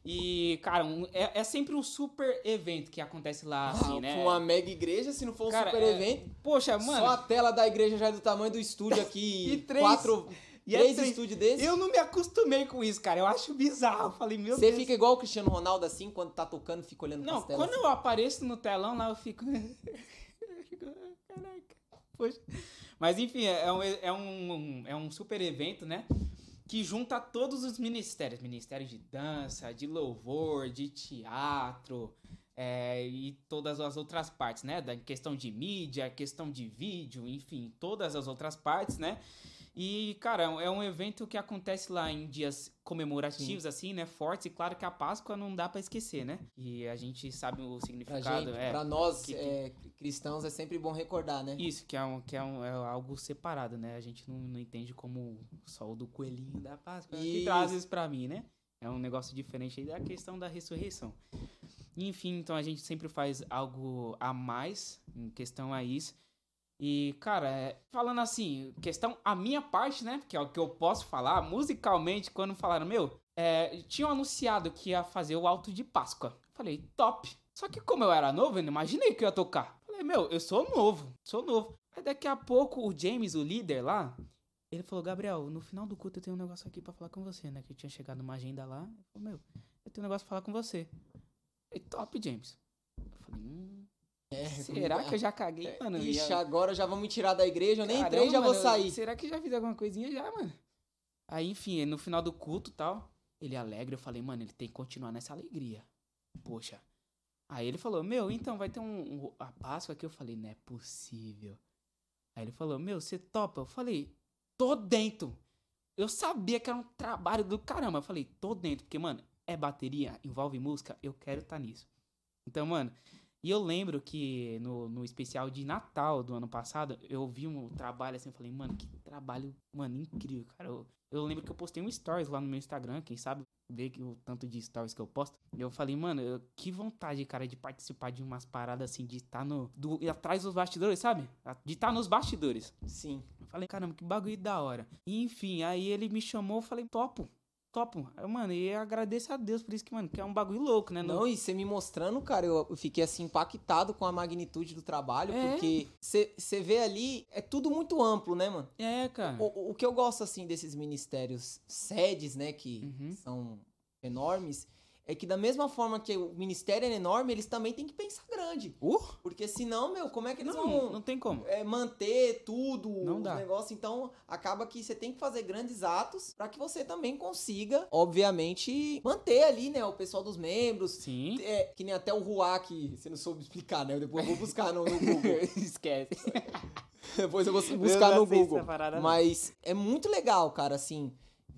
E, cara, um- é, é sempre um super evento que acontece lá, assim, Ah, né? uma mega igreja, se não for um Cara, super é- evento. Poxa, mano. Só a tela da igreja já é do tamanho do estúdio [LAUGHS] aqui. E três- Quatro, e é três três- estúdios desses. Eu não me acostumei com isso, cara. Eu acho bizarro. Eu falei, meu Você Deus. fica igual o Cristiano Ronaldo assim, quando tá tocando, fica olhando Não, quando eu apareço no telão lá, eu fico. [LAUGHS] eu fico, Caraca. Poxa. Mas enfim, é um, é, um, é um super evento, né? Que junta todos os ministérios: Ministério de dança, de louvor, de teatro. é, e todas as outras partes, né? Da questão de mídia, questão de vídeo, enfim, todas as outras partes, né? E, cara, é um evento que acontece lá em dias comemorativos, assim, né? Fortes. E claro que a Páscoa não dá pra esquecer, né? E a gente sabe o Pra significado. gente, é, pra nós que- que- é, cristãos, é sempre bom recordar, né? Isso, que, é, um, que é, um, é algo separado, né? A gente não, não entende como só o do coelhinho da Páscoa que Isso. traz isso pra mim, né? É um negócio diferente aí da questão da ressurreição. Enfim, então a gente sempre faz algo a mais em questão a isso. E, cara, é, falando assim, questão a minha parte, né? Que é o que eu posso falar, musicalmente, quando falaram, meu, é, tinham anunciado que ia fazer o Alto de Páscoa. Falei, top. Só que como eu era novo, eu não imaginei que eu ia tocar. Falei, meu, eu sou novo, sou novo. Aí daqui a pouco o James, o líder lá, ele falou, Gabriel, no final do culto eu tenho um negócio aqui pra falar com você, né? Que tinha chegado numa agenda lá. Ele falou, meu, eu tenho um negócio pra falar com você. Falei, top, James. Eu falei, hum, É, será que eu já caguei, mano? E Ixi, agora já vão me tirar da igreja, eu nem Caramba, entrei já vou mano, sair. Será que já fiz alguma coisinha já, mano? Aí, enfim, no final do culto e tal, ele alegre, eu falei, mano, ele tem que continuar nessa alegria. Poxa. Aí ele falou, meu, então vai ter um, um- a Páscoa aqui. Eu falei, não é possível. Aí ele falou, meu, você topa? Eu falei, tô dentro. Eu sabia que era um trabalho do caramba. Eu falei, tô dentro, porque, mano, é bateria, envolve música, eu quero estar nisso. Então, mano, E eu lembro que no, no especial de Natal do ano passado, eu vi um trabalho assim, eu falei, mano, que trabalho, mano, incrível, cara. Eu, eu lembro que eu postei um stories lá no meu Instagram, quem sabe ver que o tanto de stories que eu posto. E eu falei, mano, eu, que vontade, cara, de participar de umas paradas assim, de estar tá no. Do, atrás dos bastidores, sabe? De estar tá nos bastidores. Sim. Eu falei, caramba, que bagulho da hora. E, enfim, aí ele me chamou, eu falei, topo topo. Eu, mano, e eu agradeço a Deus por isso que, mano, que é um bagulho louco, né? Não, e você me mostrando, cara, eu, eu, fiquei assim impactado com a magnitude do trabalho, é. porque você vê ali, é tudo muito amplo, né, mano? É, cara. O, o que eu gosto, assim, desses ministérios sedes, né, que uhum. são enormes, é que da mesma forma que o ministério é enorme, eles também têm que pensar grande. Uh? Porque senão, meu, como é que eles não, vão... Não tem como. É, manter tudo, não dá. negócio. Então, acaba que você tem que fazer grandes atos para que você também consiga, obviamente, manter ali, né, o pessoal dos membros. Sim. É, que nem até o Ruá, que você não soube explicar, né? Eu depois vou buscar no, no Google. [LAUGHS] Esquece. [LAUGHS] depois eu vou buscar eu no Google. Parada, Mas é muito legal, cara, assim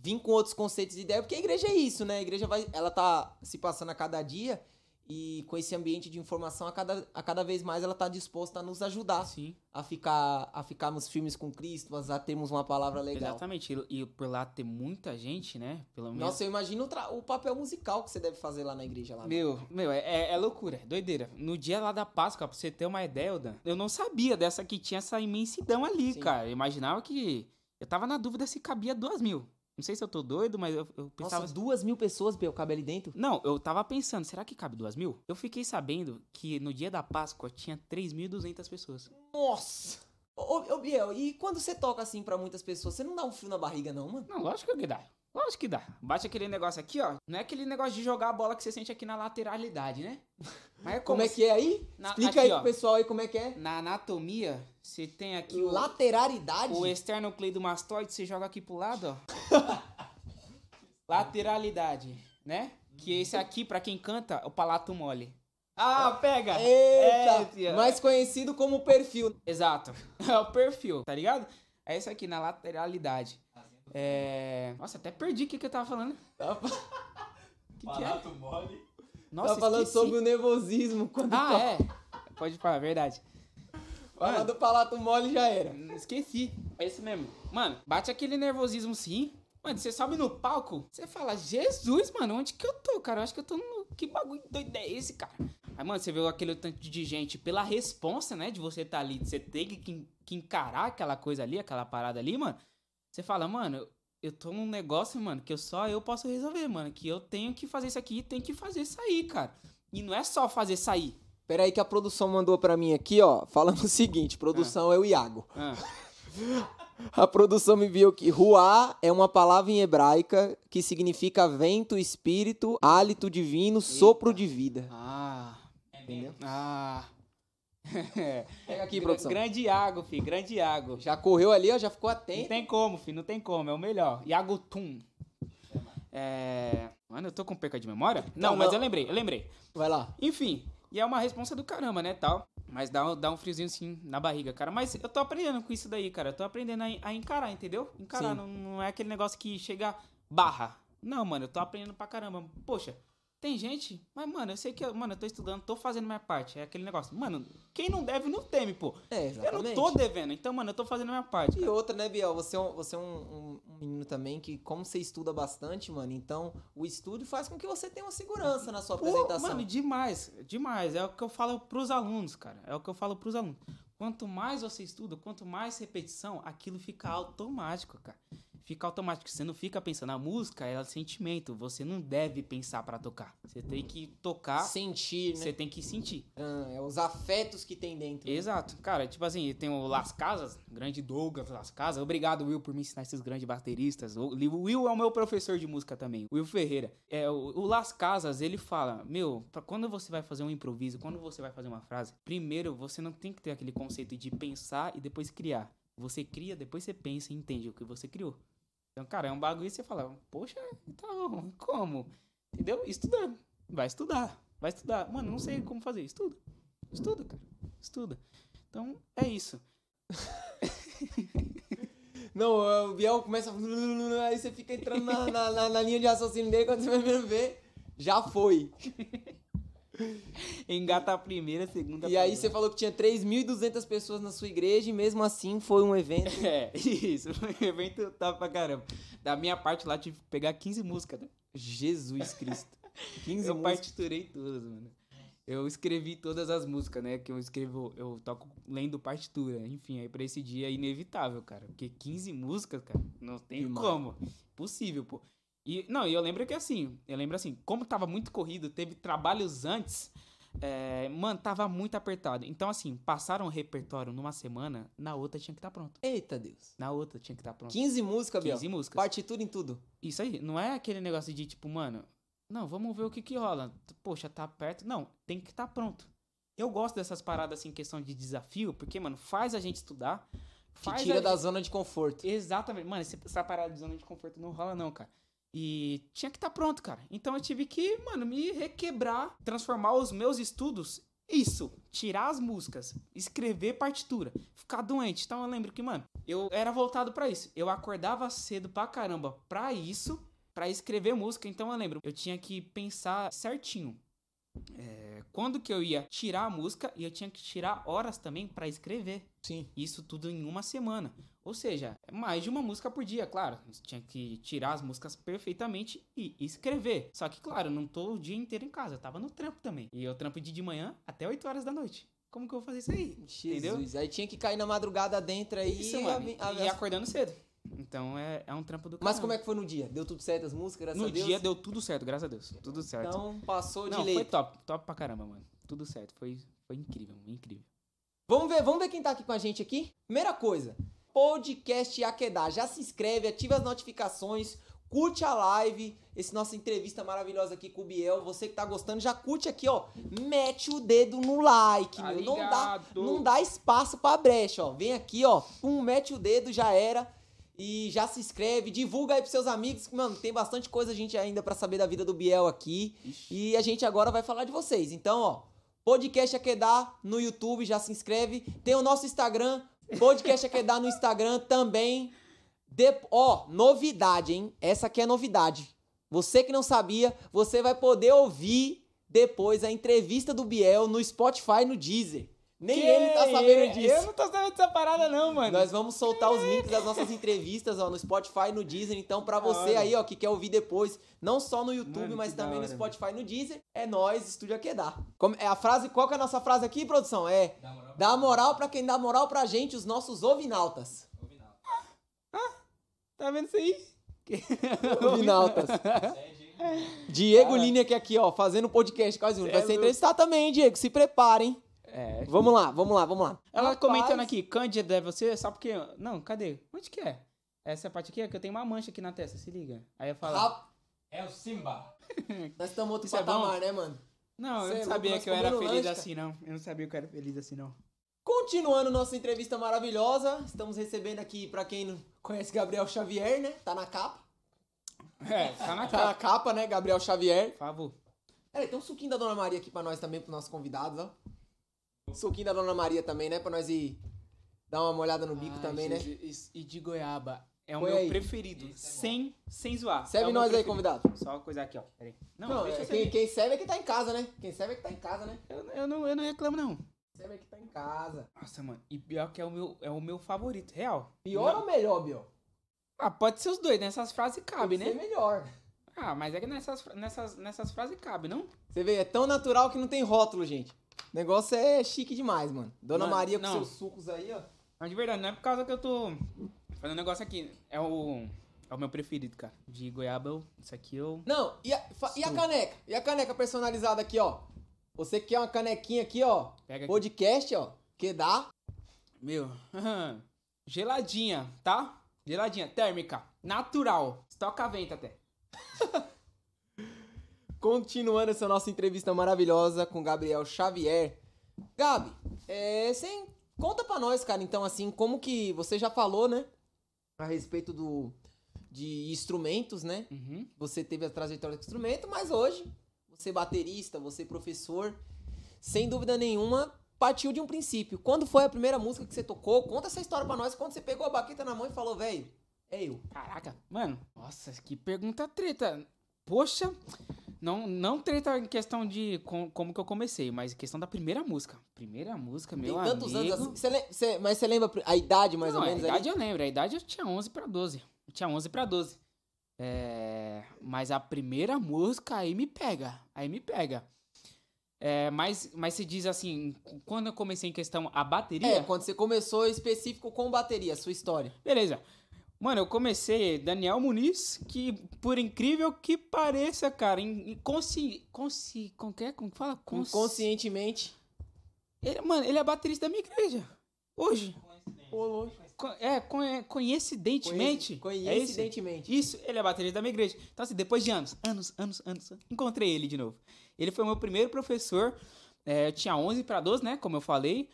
vir com outros conceitos e ideias, porque a igreja é isso, né? A igreja vai, ela tá se passando a cada dia e com esse ambiente de informação a cada, a cada vez mais ela está disposta a nos ajudar Sim. a ficar a ficarmos firmes com Cristo, a termos uma palavra legal. Exatamente. E, e por lá ter muita gente, né? Pelo menos. Nossa, eu imagino o, o, papel musical que você deve fazer lá na igreja lá. Né? Meu, meu, é, é, é loucura, é doideira. No dia lá da Páscoa, pra você ter uma ideia, Eldan, eu não sabia dessa que tinha essa imensidão ali, Sim. cara. Eu imaginava que eu tava na dúvida se cabia duas mil. Não sei se eu tô doido, mas eu, eu pensava. Nossa, duas mil pessoas, Bel, cabe ali dentro? Não, eu tava pensando, será que cabe duas mil? Eu fiquei sabendo que no dia da Páscoa tinha 3.200 pessoas. Nossa! Ô, ô, Biel, e quando você toca assim para muitas pessoas, você não dá um frio na barriga, não, mano? Não, lógico que dá. Lógico que dá. Bate aquele negócio aqui, ó. Não é aquele negócio de jogar a bola que você sente aqui na lateralidade, né? [LAUGHS] Mas é como, como é que é aí? Na, Explica aqui, aí pro pessoal aí como é que é. Na anatomia, você tem aqui o... Lateralidade? O esternocleidomastoide, você joga aqui pro lado, ó. [LAUGHS] Lateralidade, né? Que esse aqui, para quem canta, é o palato mole. Ah, pega! Eita! É, mais conhecido como perfil. Exato. [LAUGHS] É o perfil, tá ligado? É esse aqui, na lateralidade. É... Nossa, até perdi o que, que eu tava falando. Tá [LAUGHS] que palato que é? mole. Nossa, tava falando esqueci. sobre o nervosismo. Quando ah, é. Pode falar, verdade. Falando do palato mole já era. Esqueci. É esse mesmo. Mano, bate aquele nervosismo sim. Mano, você sobe no palco, você fala, Jesus, mano, onde que eu tô, cara? Eu acho que eu tô no. Que bagulho doido é esse, cara? Aí, mano, você vê aquele tanto de gente pela responsa, né? De você estar tá ali, de você ter que, que encarar aquela coisa ali, aquela parada ali, mano. Você fala, mano, eu tô num negócio, mano, que eu só eu posso resolver, mano. Que eu tenho que fazer isso aqui e tenho que fazer sair, cara. E não é só fazer sair. Pera aí que a produção mandou pra mim aqui, ó, falando [LAUGHS] o seguinte: produção ah. é o Iago. Ah. [LAUGHS] A produção me viu que Ruá é uma palavra em hebraica que significa vento, espírito, hálito divino, Eita. sopro de vida. Ah. Entendeu? Ah. Pega aqui, produção. Grande Iago, filho, grande Iago. Já correu ali, ó, já ficou atento. Não tem como, filho, não tem como, é o melhor. Iago Tum. É... Mano, eu tô com perca de memória? Não, não mas não. eu lembrei, eu lembrei. Vai lá. Enfim, e é uma responsa do caramba, né, tal. Mas dá, dá um friozinho assim na barriga, cara. Mas eu tô aprendendo com isso daí, cara. Eu tô aprendendo a, a encarar, entendeu? Encarar. Não, não, é aquele negócio que chega barra. Não, mano, eu tô aprendendo pra caramba. Poxa, tem gente, mas, mano, eu sei que, mano, eu tô estudando, tô fazendo minha parte. É aquele negócio. Mano, quem não deve não teme, pô. É, exatamente. Eu não tô devendo, então, mano, eu tô fazendo minha parte. Cara. E outra, né, Biel? Você é, um, você é um, um, menino também que, como você estuda bastante, mano, então o estudo faz com que você tenha uma segurança na sua pô, apresentação. Mano, demais, demais. É o que eu falo pros alunos, cara. É o que eu falo pros alunos. Quanto mais você estuda, quanto mais repetição, aquilo fica automático, cara fica automático. Você não fica pensando. A música é sentimento. Você não deve pensar para tocar. Você tem que tocar. Sentir, né? Você tem que sentir. Ah, é os afetos que tem dentro. Né? Exato. Cara, tipo assim, tem o Las Casas, grande Douglas Las Casas. Obrigado, Will, por me ensinar esses grandes bateristas. O Will é o meu professor de música também. Will Ferreira. É, o, o Las Casas, ele fala: Meu, pra quando você vai fazer um improviso, quando você vai fazer uma frase, primeiro você não tem que ter aquele conceito de pensar e depois criar. Você cria, depois você pensa e entende o que você criou. Então, cara, é um bagulho e você fala, poxa, então, como? Entendeu? Estudando. Vai estudar. Vai estudar. Mano, não sei como fazer. Estuda. Estuda, cara. Estuda. Então, é isso. Não, o Biel começa. Aí você fica entrando na, na, na, na linha de raciocínio dele quando você vai ver, já foi. [LAUGHS] Engata a primeira, a segunda. E aí você falou que tinha 3.200 pessoas na sua igreja e mesmo assim foi um evento. [LAUGHS] É, isso. Foi um evento top pra caramba. Da minha parte lá, tive que pegar 15 músicas, né? Jesus Cristo. [LAUGHS] 15 Eu músicas. partiturei todas, mano. Eu escrevi todas as músicas, né? Que eu escrevo, eu toco lendo partitura. Enfim, aí pra esse dia é inevitável, cara. Porque 15 músicas, cara, não tem Demais. como. Possível, pô. E, não, e eu lembro que assim, eu lembro assim, como tava muito corrido, teve trabalhos antes, é, mano, tava muito apertado. Então, assim, passaram o repertório numa semana, na outra tinha que estar pronto. Eita Deus. Na outra tinha que estar pronto. 15 músicas, Biel. 15 músicas. Partitura em tudo. Isso aí, não é aquele negócio de tipo, mano, não, vamos ver o que que rola. Poxa, tá perto. Não, tem que estar pronto. Eu gosto dessas paradas assim, questão de desafio, porque, mano, faz a gente estudar. Faz tira da zona de conforto. Exatamente. Mano, essa parada de zona de conforto não rola, não, cara. E tinha que estar pronto, cara. Então eu tive que, mano, me requebrar, transformar os meus estudos. Isso, tirar as músicas, escrever partitura, ficar doente. Então eu lembro que, mano, eu era voltado pra isso. Eu acordava cedo pra caramba pra isso, pra escrever música. Então eu lembro, eu tinha que pensar certinho. é, quando que eu ia tirar a música e eu tinha que tirar horas também pra escrever. Sim. Isso tudo em uma semana. Ou seja, é mais de uma música por dia, claro. Tinha que tirar as músicas perfeitamente e escrever. Só que, claro, eu não tô o dia inteiro em casa. Eu tava no trampo também. E eu trampo de de manhã até 8 horas da noite. Como que eu vou fazer isso aí? Entendeu? Jesus. Aí tinha que cair na madrugada dentro aí. Isso, e mano. a- a- E acordando cedo. Então é, é um trampo do Mas caramba. como é que foi no dia? Deu tudo certo as músicas, graças No a Deus? dia deu tudo certo, graças a Deus. Tudo certo. Então passou de não, leite. foi top. Top pra caramba, mano. Tudo certo. Foi, foi incrível, incrível. Vamos ver, vamos ver quem tá aqui com a gente aqui? Primeira coisa, podcast Aquedá. Já se inscreve, ativa as notificações, curte a live, esse nossa entrevista maravilhosa aqui com o Biel. Você que tá gostando, já curte aqui, ó. Mete o dedo no like, Tá meu. Não dá, não dá espaço pra brecha, ó. Vem aqui, ó. Pum, mete o dedo, já era. E já se inscreve, divulga aí pros seus amigos, que, mano, tem bastante coisa a gente ainda pra saber da vida do Biel aqui. E a gente agora vai falar de vocês. Então, ó, Podcast Aquedá no YouTube, já se inscreve. Tem o nosso Instagram, Podcast Aquedá no Instagram também. De... Ó, novidade, hein? Essa aqui é novidade. Você que não sabia, você vai poder ouvir depois a entrevista do Biel no Spotify no Deezer. Nem ele tá sabendo disso. Eu não tô sabendo dessa parada, não, mano. Nós vamos soltar os links das nossas entrevistas ó, no Spotify e no Deezer. Então, pra você aí, ó, que quer ouvir depois, não só no YouTube, Mano, mas que também no hora, Spotify e no Deezer, é nós, Estúdio Aquedá. Como, é a frase, qual que é a nossa frase aqui, produção? É dá moral pra quem dá moral pra gente, os nossos ovinautas. Tá vendo isso aí? [LAUGHS] Ovinautas. Diego Cara. Lineker aqui, ó, fazendo podcast quase um. Vai é ser entrevistado também, hein, Diego? Se preparem. É. Vamos lá, vamos lá, vamos lá. Ela Rapaz, comentando aqui, Cândida é você? Só porque. Não, cadê? Onde que é? Essa parte aqui é que eu tenho uma mancha aqui na testa, se liga. Aí eu falo. rap- É o Simba. [LAUGHS] Nós estamos outro Isso é patamar, né, mano? Não, Cê eu é não louco, sabia que eu era feliz lanche, assim, não. Eu não sabia que eu era feliz assim, não. Continuando nossa entrevista maravilhosa, estamos recebendo aqui, pra quem não conhece, Gabriel Xavier, né? Tá na capa. É, tá na [LAUGHS] Tá cara. na capa, né? Gabriel Xavier. Por favor. Peraí, tem um suquinho da Dona Maria aqui pra nós também, pros nossos convidados, ó. Suquinho da Dona Maria também, né? Pra nós ir dar uma molhada no bico Ai, também, né? Jesus, E de goiaba. É o Põe meu aí. preferido. Sem, sem zoar. Serve é nós aí, convidado. Só uma coisa aqui, ó. Peraí. Não, Não, deixa é, eu quem, quem serve é que tá em casa, né? Quem serve é que tá em casa, né? Eu, eu não, eu não reclamo, não. Serve é que tá em casa. Nossa, mano. E pior que é o meu, é o meu favorito, real. Pior Não- ou melhor, Biel? Ah, pode ser os dois. Nessas frases cabe, né? ser melhor. Ah, mas é que nessas, nessas, nessas frases cabe, não? Você vê, é tão natural que não tem rótulo, gente. O negócio é chique demais, mano. Dona Mano, Maria com não. seus sucos aí, ó. Mas de verdade, não é por causa que eu tô fazendo um negócio aqui. É o, é o meu preferido, cara. De goiaba, eu, isso aqui eu... Não, e a, fa- e a caneca? E a caneca personalizada aqui, ó? Você que quer uma canequinha aqui, ó? Pega aqui. Podcast, ó. Que dá? Meu, [LAUGHS] geladinha, tá? Geladinha, térmica, natural. Estoca a vento até. [LAUGHS] Continuando essa nossa entrevista maravilhosa com Gabriel Xavier. Gabi, é, cê conta pra nós, cara, então, assim, como que você já falou, né? A respeito do de instrumentos, né? Uhum. Você teve a trajetória de instrumento, mas hoje, você baterista, você professor, sem dúvida nenhuma, partiu de um princípio. Quando foi a primeira música que você tocou? Conta essa história pra nós, quando você pegou a baqueta na mão e falou, velho, é eu. Caraca, mano, nossa, que pergunta treta. Poxa, Não, não treta em questão de com- como que eu comecei, mas em questão da primeira música. Primeira música, meu Tem tantos amigo. anos assim. Mas você lembra a idade mais Não, ou menos a idade ali? eu lembro, a idade eu tinha 11 pra 12. Eu tinha 11 pra 12. É, mas a primeira música aí me pega, aí me pega. É, mas, mas se diz assim, quando eu comecei em questão a bateria, É, quando você começou específico com bateria, sua história. beleza. Mano, eu comecei Daniel Muniz, que por incrível que pareça, cara, em consci, como que é? Como que fala? Consci- Inconscientemente. Ele, mano, ele é baterista da minha igreja. Hoje. Ô, louco. Co- É, coincidentemente. É isso? Coincidentemente. Isso, ele é baterista da minha igreja. Então, assim, depois de anos, anos, anos, anos, encontrei ele de novo. Ele foi o meu primeiro professor. é, eu tinha 11 para 12, né? Como eu falei.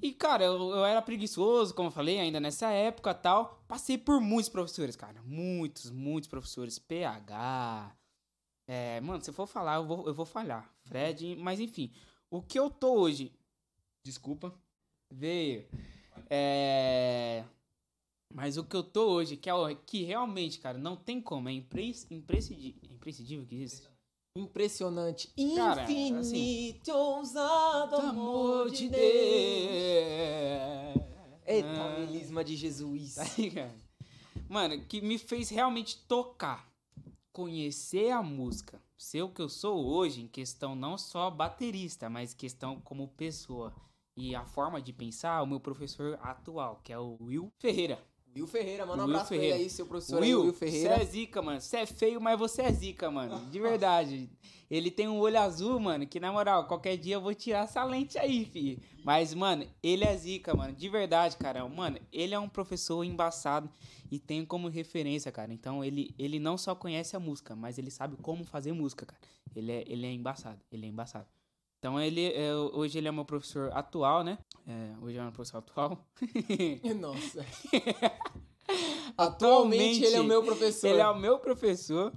E, cara, eu, eu era preguiçoso, como eu falei, ainda nessa época tal. Passei por muitos professores, cara. Muitos, muitos professores. PH. É, mano, se eu for falar, eu vou, eu vou falhar. Fred, mas enfim. O que eu tô hoje. Desculpa. Veio. É. Mas o que eu tô hoje, que, é, que realmente, cara, não tem como, é impres, imprescindível, imprescindível que isso. Impressionante. Cara, Infinito, ousado amor de Deus. Eita, Ah. o melisma de Jesus. Tá? Mano, que me fez realmente tocar, conhecer a música, ser o que eu sou hoje, em questão não só baterista, mas questão como pessoa. E a forma de pensar, o meu professor atual, que é o Will Ferreira. Will Ferreira, manda um Will abraço pra ele Ferreira. aí, seu professor aí, Will, Will você Ferreira. é zica, mano. Você é feio, mas você é zica, mano. De verdade. Ele tem um olho azul, mano, que na moral, qualquer dia eu vou tirar essa lente aí, fi. Mas, mano, ele é zica, mano. De verdade, cara. Mano, ele é um professor embaçado e tem como referência, cara. Então, ele, ele não só conhece a música, mas ele sabe como fazer música, cara. Ele é, ele é embaçado, ele é embaçado. Então, ele, é, hoje ele é meu professor atual, né? É, hoje é meu professor atual. [LAUGHS] Nossa. [LAUGHS] Atualmente ele é o meu professor. Ele é o meu professor.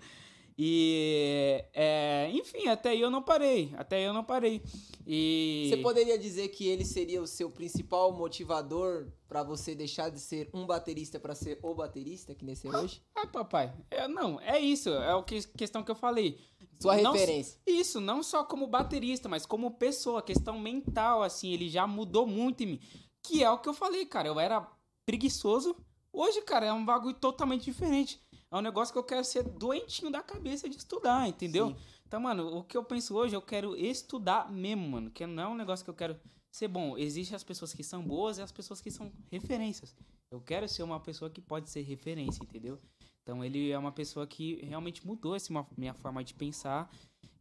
E, é, enfim, até aí eu não parei. Até aí eu não parei. E. Você poderia dizer que ele seria o seu principal motivador pra você deixar de ser um baterista pra ser o baterista que nesse hoje? Ah, papai. É, não, é isso. É a que, questão que eu falei. Sua Não- referência. Isso, não só como baterista, mas como pessoa, questão mental, assim, ele já mudou muito em mim. Que é o que eu falei, cara. Eu era preguiçoso. Hoje, cara, é um bagulho totalmente diferente. É um negócio que eu quero ser doentinho da cabeça de estudar, entendeu? Sim. Então, mano, o que eu penso hoje, eu quero estudar mesmo, mano. Que não é um negócio que eu quero ser bom. Existem as pessoas que são boas e as pessoas que são referências. Eu quero ser uma pessoa que pode ser referência, entendeu? Então ele é uma pessoa que realmente mudou essa minha forma de pensar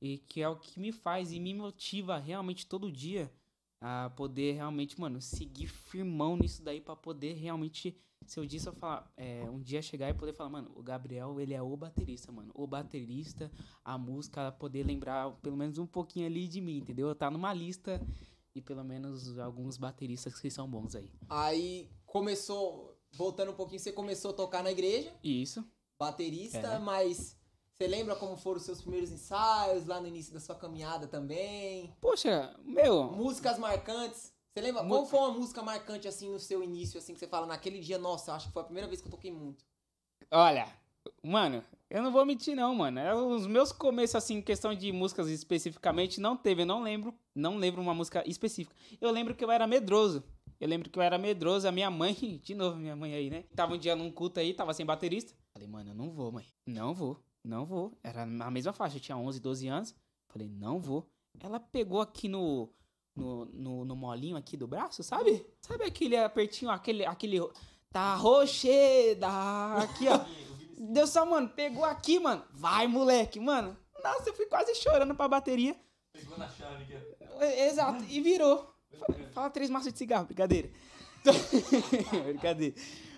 e que é o que me faz e me motiva realmente todo dia a poder realmente, mano, seguir firmão nisso daí pra poder realmente, se eu disse eu falar, é, um dia chegar e poder falar, mano, o Gabriel, ele é o baterista, mano, o baterista, a música, poder lembrar pelo menos um pouquinho ali de mim, entendeu? Tá numa lista e pelo menos alguns bateristas que são bons aí. Aí começou, voltando um pouquinho, você começou a tocar na igreja, Isso. baterista, É. mas você lembra como foram os seus primeiros ensaios lá no início da sua caminhada também? Poxa, meu, Músicas marcantes. Você lembra? Qual foi uma música marcante assim no seu início, assim, que você fala naquele dia, nossa, eu acho que foi a primeira vez que eu toquei muito. Olha, mano, eu não vou mentir não, mano. É, Os meus começos, assim, em questão de músicas especificamente, não teve, eu não lembro. Não lembro uma música específica. Eu lembro que eu era medroso. Eu lembro que eu era medroso, a minha mãe, [LAUGHS] de novo, minha mãe aí, né? Tava um dia num culto aí, tava sem baterista. Falei, mano, eu não vou, mãe. Não vou, não vou. Era a mesma faixa, eu tinha 11, 12 anos. Falei, não vou. Ela pegou aqui no, no, no, no molinho aqui do braço, sabe? Sabe aquele apertinho, aquele, aquele... Tá rocheda, aqui, ó. [LAUGHS] Deu só, mano, pegou aqui, mano. Vai, moleque, mano. Nossa, eu fui quase chorando pra bateria. Pegou na chave. É, Exato, e virou. Fala, fala três maços de cigarro, brincadeira. [LAUGHS] brincadeira.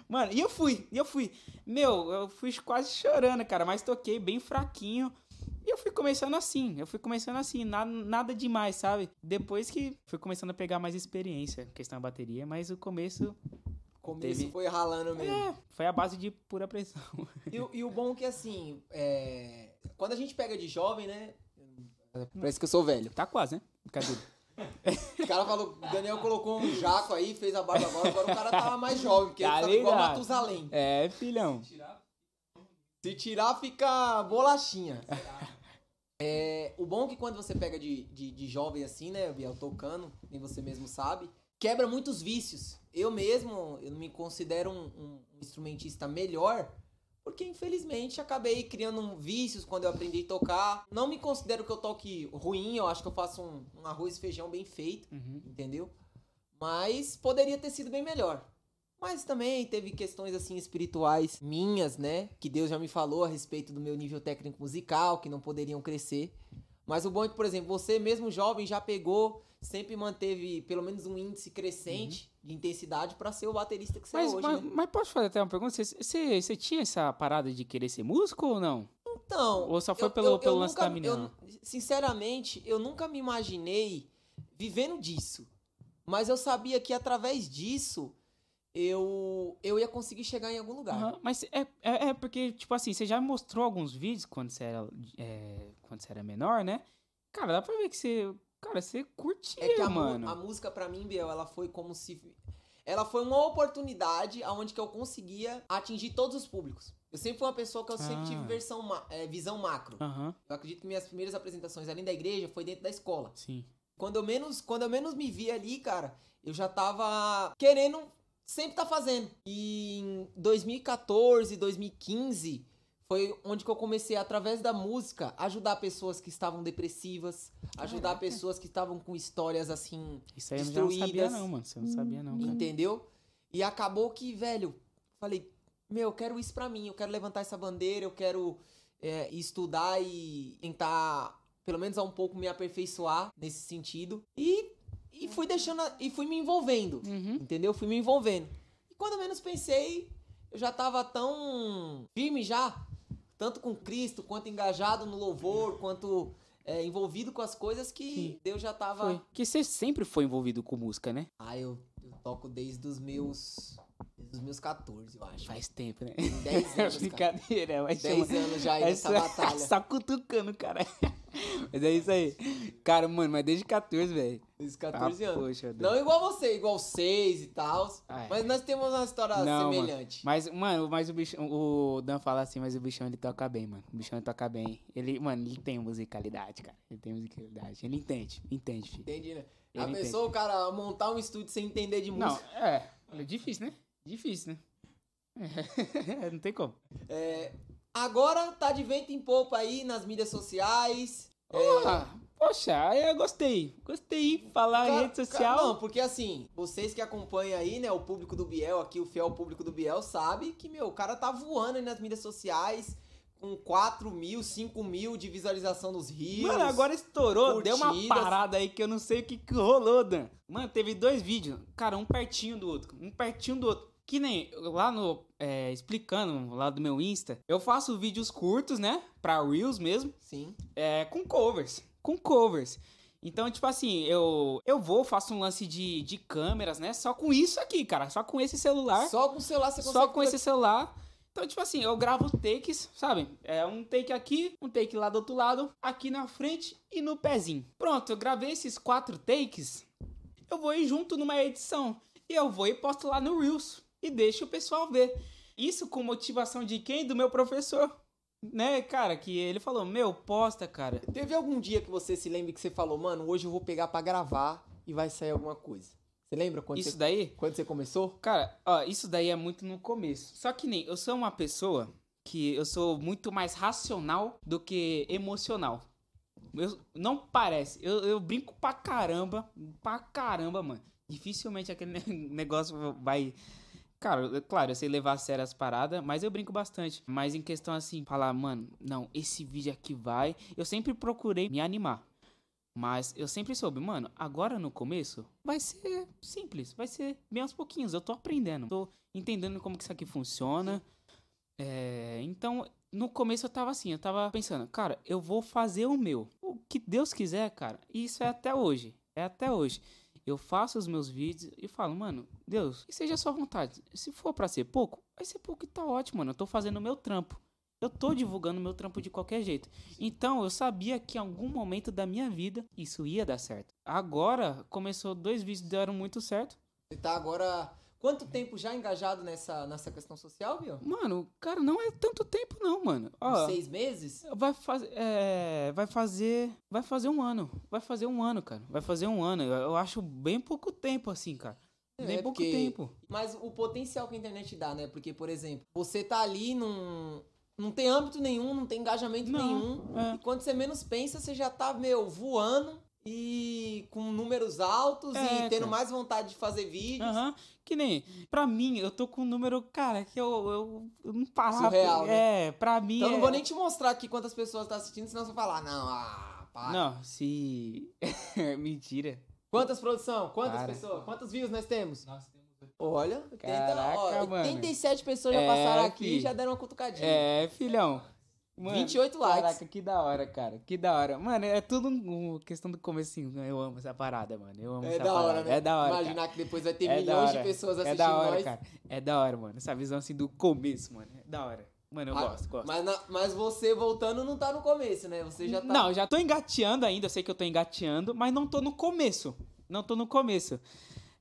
Mano, e eu fui, e eu fui. Meu, eu fui quase chorando, cara, mas toquei bem fraquinho. E eu fui começando assim, eu fui começando assim, nada, nada demais, sabe? Depois que fui começando a pegar mais experiência, questão da bateria, mas o começo Começo Teve- foi ralando mesmo. é, foi a base de pura pressão. E, o- e o bom é que assim, é, quando a gente pega de jovem, né? Parece que eu sou velho. Tá quase, né? Brincadeira. O cara falou, o Daniel colocou um jaco aí, fez a barba agora, agora o cara tava mais jovem, porque Tá ele tava igual. Matusalém. É, filhão. Se tirar, fica bolachinha. É, o bom é que quando você pega de, de, de jovem assim, né, Biel, tocando, nem você mesmo sabe, quebra muitos vícios. Eu mesmo, eu não me considero um, um instrumentista melhor, porque infelizmente acabei criando um vícios quando eu aprendi a tocar. Não me considero que eu toque ruim, eu acho que eu faço um, um arroz e feijão bem feito, Uhum. entendeu? Mas poderia ter sido bem melhor. Mas também teve questões assim espirituais minhas, né? Que Deus já me falou a respeito do meu nível técnico musical, que não poderiam crescer. Mas o bom é que, por exemplo, você mesmo jovem já pegou, sempre manteve pelo menos um índice crescente de intensidade pra ser o baterista que você Mas, é hoje, mas, né? mas posso fazer até uma pergunta? Você, você, você tinha essa parada de querer ser músico ou não? Então, Ou só foi eu- pelo- eu- pelo eu lance nunca- da menina? sinceramente, eu nunca me imaginei vivendo disso. Mas eu sabia que através disso eu eu ia conseguir chegar em algum lugar. Aham, Mas é, é, é porque, tipo assim, você já mostrou alguns vídeos quando você era, é, quando você era menor, né? Cara, dá pra ver que você. Cara, você curtia, É que a, mano. a música pra mim, Biel, ela foi como se ela foi uma oportunidade aonde que eu conseguia atingir todos os públicos. Eu sempre fui uma pessoa que eu sempre Ah. tive versão ma- é, visão macro. Aham, Eu acredito que minhas primeiras apresentações além da igreja foi dentro da escola. sim. Quando eu menos, quando eu menos me vi ali, cara, eu já tava querendo sempre tá fazendo. E em 2014, 2015 foi onde que eu comecei através da música ajudar pessoas que estavam depressivas, ajudar Caraca. pessoas que estavam com histórias assim, Isso aí eu já não sabia, Destruídas. não, mano. Você não sabia, não, cara. entendeu? E acabou que, velho, falei, meu, eu quero isso pra mim, eu quero levantar essa bandeira, eu quero é, estudar e tentar, pelo menos um pouco, me aperfeiçoar nesse sentido. E, e fui deixando, a- e fui me envolvendo, Uhum. entendeu? Fui me envolvendo. E quando eu menos pensei, eu já tava tão firme já, tanto com Cristo, quanto engajado no louvor, quanto é, envolvido com as coisas que Sim. Deus já tava... Foi. Porque você sempre foi envolvido com música, né? Ah, eu, eu toco desde os meus. Desde os meus 14, eu acho. Faz tempo, né? Tem 10 [LAUGHS] anos, cara. Brincadeira, mas 10 chama... anos já aí É nessa batalha. [LAUGHS] só cutucando, cara. [LAUGHS] Mas é isso aí. Cara, mano, mas desde 14, velho. Desde Ah, 14 anos. Poxa, Deus. Não igual você, igual 6 e tal. Ah, é. Mas nós temos uma história Não, mano. semelhante. Mas, mano, mas o bichão, o Dan fala assim, mas o bichão ele toca bem, mano. O bichão ele toca bem. Ele, mano, ele tem musicalidade, cara. Ele tem musicalidade. Ele entende, entende, filho. Entendi, né? Ele A entende. pessoa, o cara, montar um estúdio sem entender de Não, música. é. É difícil, né? Difícil, né? É, [LAUGHS] não tem como. É, agora tá de vento em popa aí nas mídias sociais. Ah, poxa, aí eu gostei. Gostei de falar em Cara- rede cara, social. não, porque assim, vocês que acompanham aí, né, o público do Biel, aqui o fiel público do Biel, sabe que, meu, o cara tá voando aí nas mídias sociais com 4 mil, 5 mil de visualização nos rios. Mano, agora estourou, deu uma curtidas. parada aí que eu não sei o que, que rolou, Dan. Mano, teve dois vídeos, cara, um pertinho do outro, um pertinho do outro. Que nem lá no. é, explicando lá do meu Insta, eu faço vídeos curtos, né? Pra Reels mesmo, Sim. é, com covers. Com covers. Então, tipo assim, eu, eu vou, faço um lance de, de câmeras, né? Só com isso aqui, cara. Só com esse celular. Só com o celular você consegue... Só com esse celular. Então, tipo assim, eu gravo takes, sabe? É um take aqui, um take lá do outro lado, aqui na frente e no pezinho. Pronto, eu gravei esses quatro takes. Eu vou ir junto numa edição. E eu vou e posto lá no Reels. E deixo o pessoal ver. Isso com motivação de quem? Do meu professor. Né, cara, que ele falou, meu, posta, cara. Teve algum dia que você se lembre que você falou, mano, hoje eu vou pegar pra gravar e vai sair alguma coisa? Você lembra quando, Isso você, daí quando você começou? Cara, ó, isso daí é muito no começo. Só que nem, eu sou uma pessoa que eu sou muito mais racional do que emocional. Eu- não parece. Eu, eu brinco pra caramba. Pra caramba, mano. Dificilmente aquele ne- [LAUGHS] negócio vai. Cara, claro, eu sei levar a sério as paradas, mas eu brinco bastante. Mas em questão assim, falar, mano, não, esse vídeo aqui vai. Eu sempre procurei me animar. Mas eu sempre soube, mano, agora no começo vai ser simples, vai ser bem aos pouquinhos. Eu tô aprendendo, tô entendendo como que isso aqui funciona. É, então, no começo eu tava assim, eu tava pensando, cara, eu vou fazer o meu. O que Deus quiser, cara. E isso é até hoje. É até hoje. Eu faço os meus vídeos e falo, mano, Deus, que seja a sua vontade. Se for pra ser pouco, vai ser pouco e tá ótimo, mano. Eu tô fazendo o meu trampo. Eu tô divulgando meu trampo de qualquer jeito. Então, eu sabia que em algum momento da minha vida isso ia dar certo. Agora, começou dois vídeos que deram muito certo. Você tá agora Quanto tempo já engajado nessa, nessa questão social, viu? Mano, cara, não é tanto tempo não, mano. Ó, Seis meses? vai fazer, é, vai fazer, vai fazer um ano, vai fazer um ano, cara, vai fazer um ano. Eu, eu acho bem pouco tempo assim, cara. Bem É, pouco porque- tempo. Mas o potencial que a internet dá, né? Porque, por exemplo, você tá ali num. Não tem âmbito nenhum, não tem engajamento Não, nenhum. é. E quando você menos pensa, você já tá, meu, voando e com números altos É, e tendo cara. mais vontade de fazer vídeos. Aham. Que nem, pra mim, eu tô com um número, cara, que eu, eu, eu não parava. Surreal, né? É, pra mim. Então eu é... não vou nem te mostrar aqui quantas pessoas tá assistindo, senão você vai falar, não, ah, para. Não, se. [LAUGHS] Mentira. Quantas produção? Quantas Para. pessoas? Quantos views nós temos? Nós temos. Olha, 80, Caraca, ó, mano. 87 pessoas já É, passaram aqui e já deram uma cutucadinha. É, filhão. 28 likes. Caraca, que da hora, cara. Que da hora. Mano, é tudo um, questão do comecinho. né? Eu amo essa parada, mano. Eu amo É essa da hora, parada. né? É da hora. Imaginar cara. que depois vai ter É milhões de hora. pessoas assistindo É da hora, nós. cara. É da hora, mano. Essa visão assim do começo, mano. É da hora. Mano, eu Ah, gosto, gosto. Mas, na- mas você voltando não tá no começo, né? Você já tá. Não, já tô engateando ainda, eu sei que eu tô engateando, mas não tô no começo. Não tô no começo.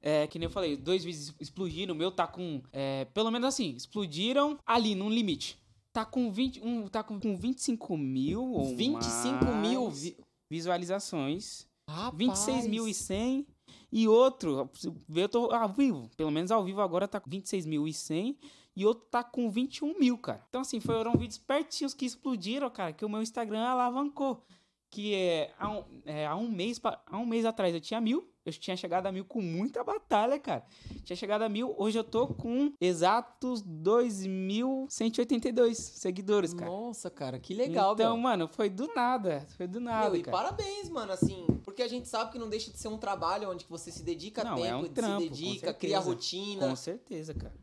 É, que nem eu falei, dois vídeos explodiram, o meu tá com. é, pelo menos assim, explodiram ali, num limite. Tá com, 20, um, tá com, com 25 mil ou 25 mil mais vi- visualizações. Rapaz. 26.100 e outro, eu tô ao vivo, pelo menos ao vivo agora tá com 26.100 e outro tá com 21 mil, cara. Então assim, foram vídeos pertinhos que explodiram, cara, que o meu Instagram alavancou. Que é há um, é, há um mês, há um mês atrás eu tinha mil, eu tinha chegado a mil com muita batalha, cara. Tinha chegado a mil, hoje eu tô com exatos 2.182 seguidores, cara. Nossa, cara, que legal, então, meu. mano, foi do nada, foi do nada, Meu, e cara. parabéns, mano, assim, porque a gente sabe que não deixa de ser um trabalho onde você se dedica Não, tempo, é um se trampo, com dedica, cria rotina. Com certeza, cara.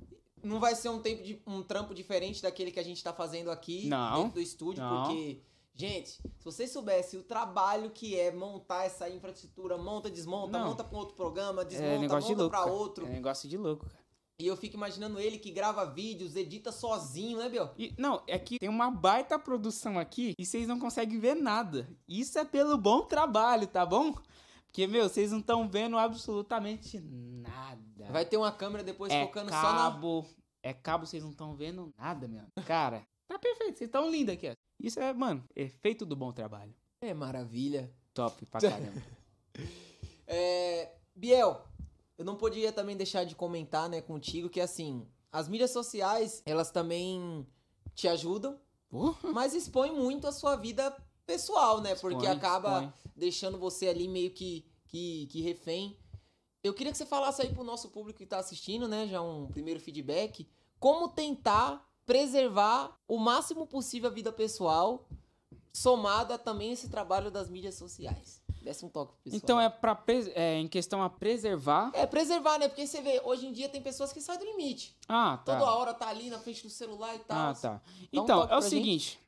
Não vai ser um tempo de um trampo diferente daquele que a gente tá fazendo aqui Não, dentro do estúdio, não. porque gente, se vocês soubessem o trabalho que é montar essa infraestrutura, monta, desmonta, Não. monta pra um outro programa, É desmonta, de monta pra outro. É negócio de louco, cara. E eu fico imaginando ele que grava vídeos, edita sozinho, né, Biel? E, não, é que tem uma baita produção aqui e vocês não conseguem ver nada. Isso é pelo bom trabalho, tá bom? Porque, meu, vocês não estão vendo absolutamente nada. Vai ter uma câmera depois é focando só na cabo, é cabo, vocês não estão vendo nada, meu. Cara, tá perfeito, vocês estão lindos aqui, ó. Isso é, mano, efeito do bom trabalho. É maravilha. Top pra [LAUGHS] caramba. É, Biel, eu não podia também deixar de comentar, né, contigo que assim, as mídias sociais, elas também te ajudam, Porra. mas expõem muito a sua vida pessoal, né? Porque Expõe, acaba expõe. deixando você ali meio que, que, que refém. Eu queria que você falasse aí pro nosso público que tá assistindo, né? Já um primeiro feedback. Como tentar preservar o máximo possível a vida pessoal, somada também esse trabalho das mídias sociais. Desce um toque pro pessoal. Então é, pres- é em questão a preservar. É, preservar, né? Porque você vê, hoje em dia tem pessoas que saem do limite. Ah, tá. Toda hora tá ali na frente do celular e tal. Ah, tá. Um Então, toque é o gente. seguinte.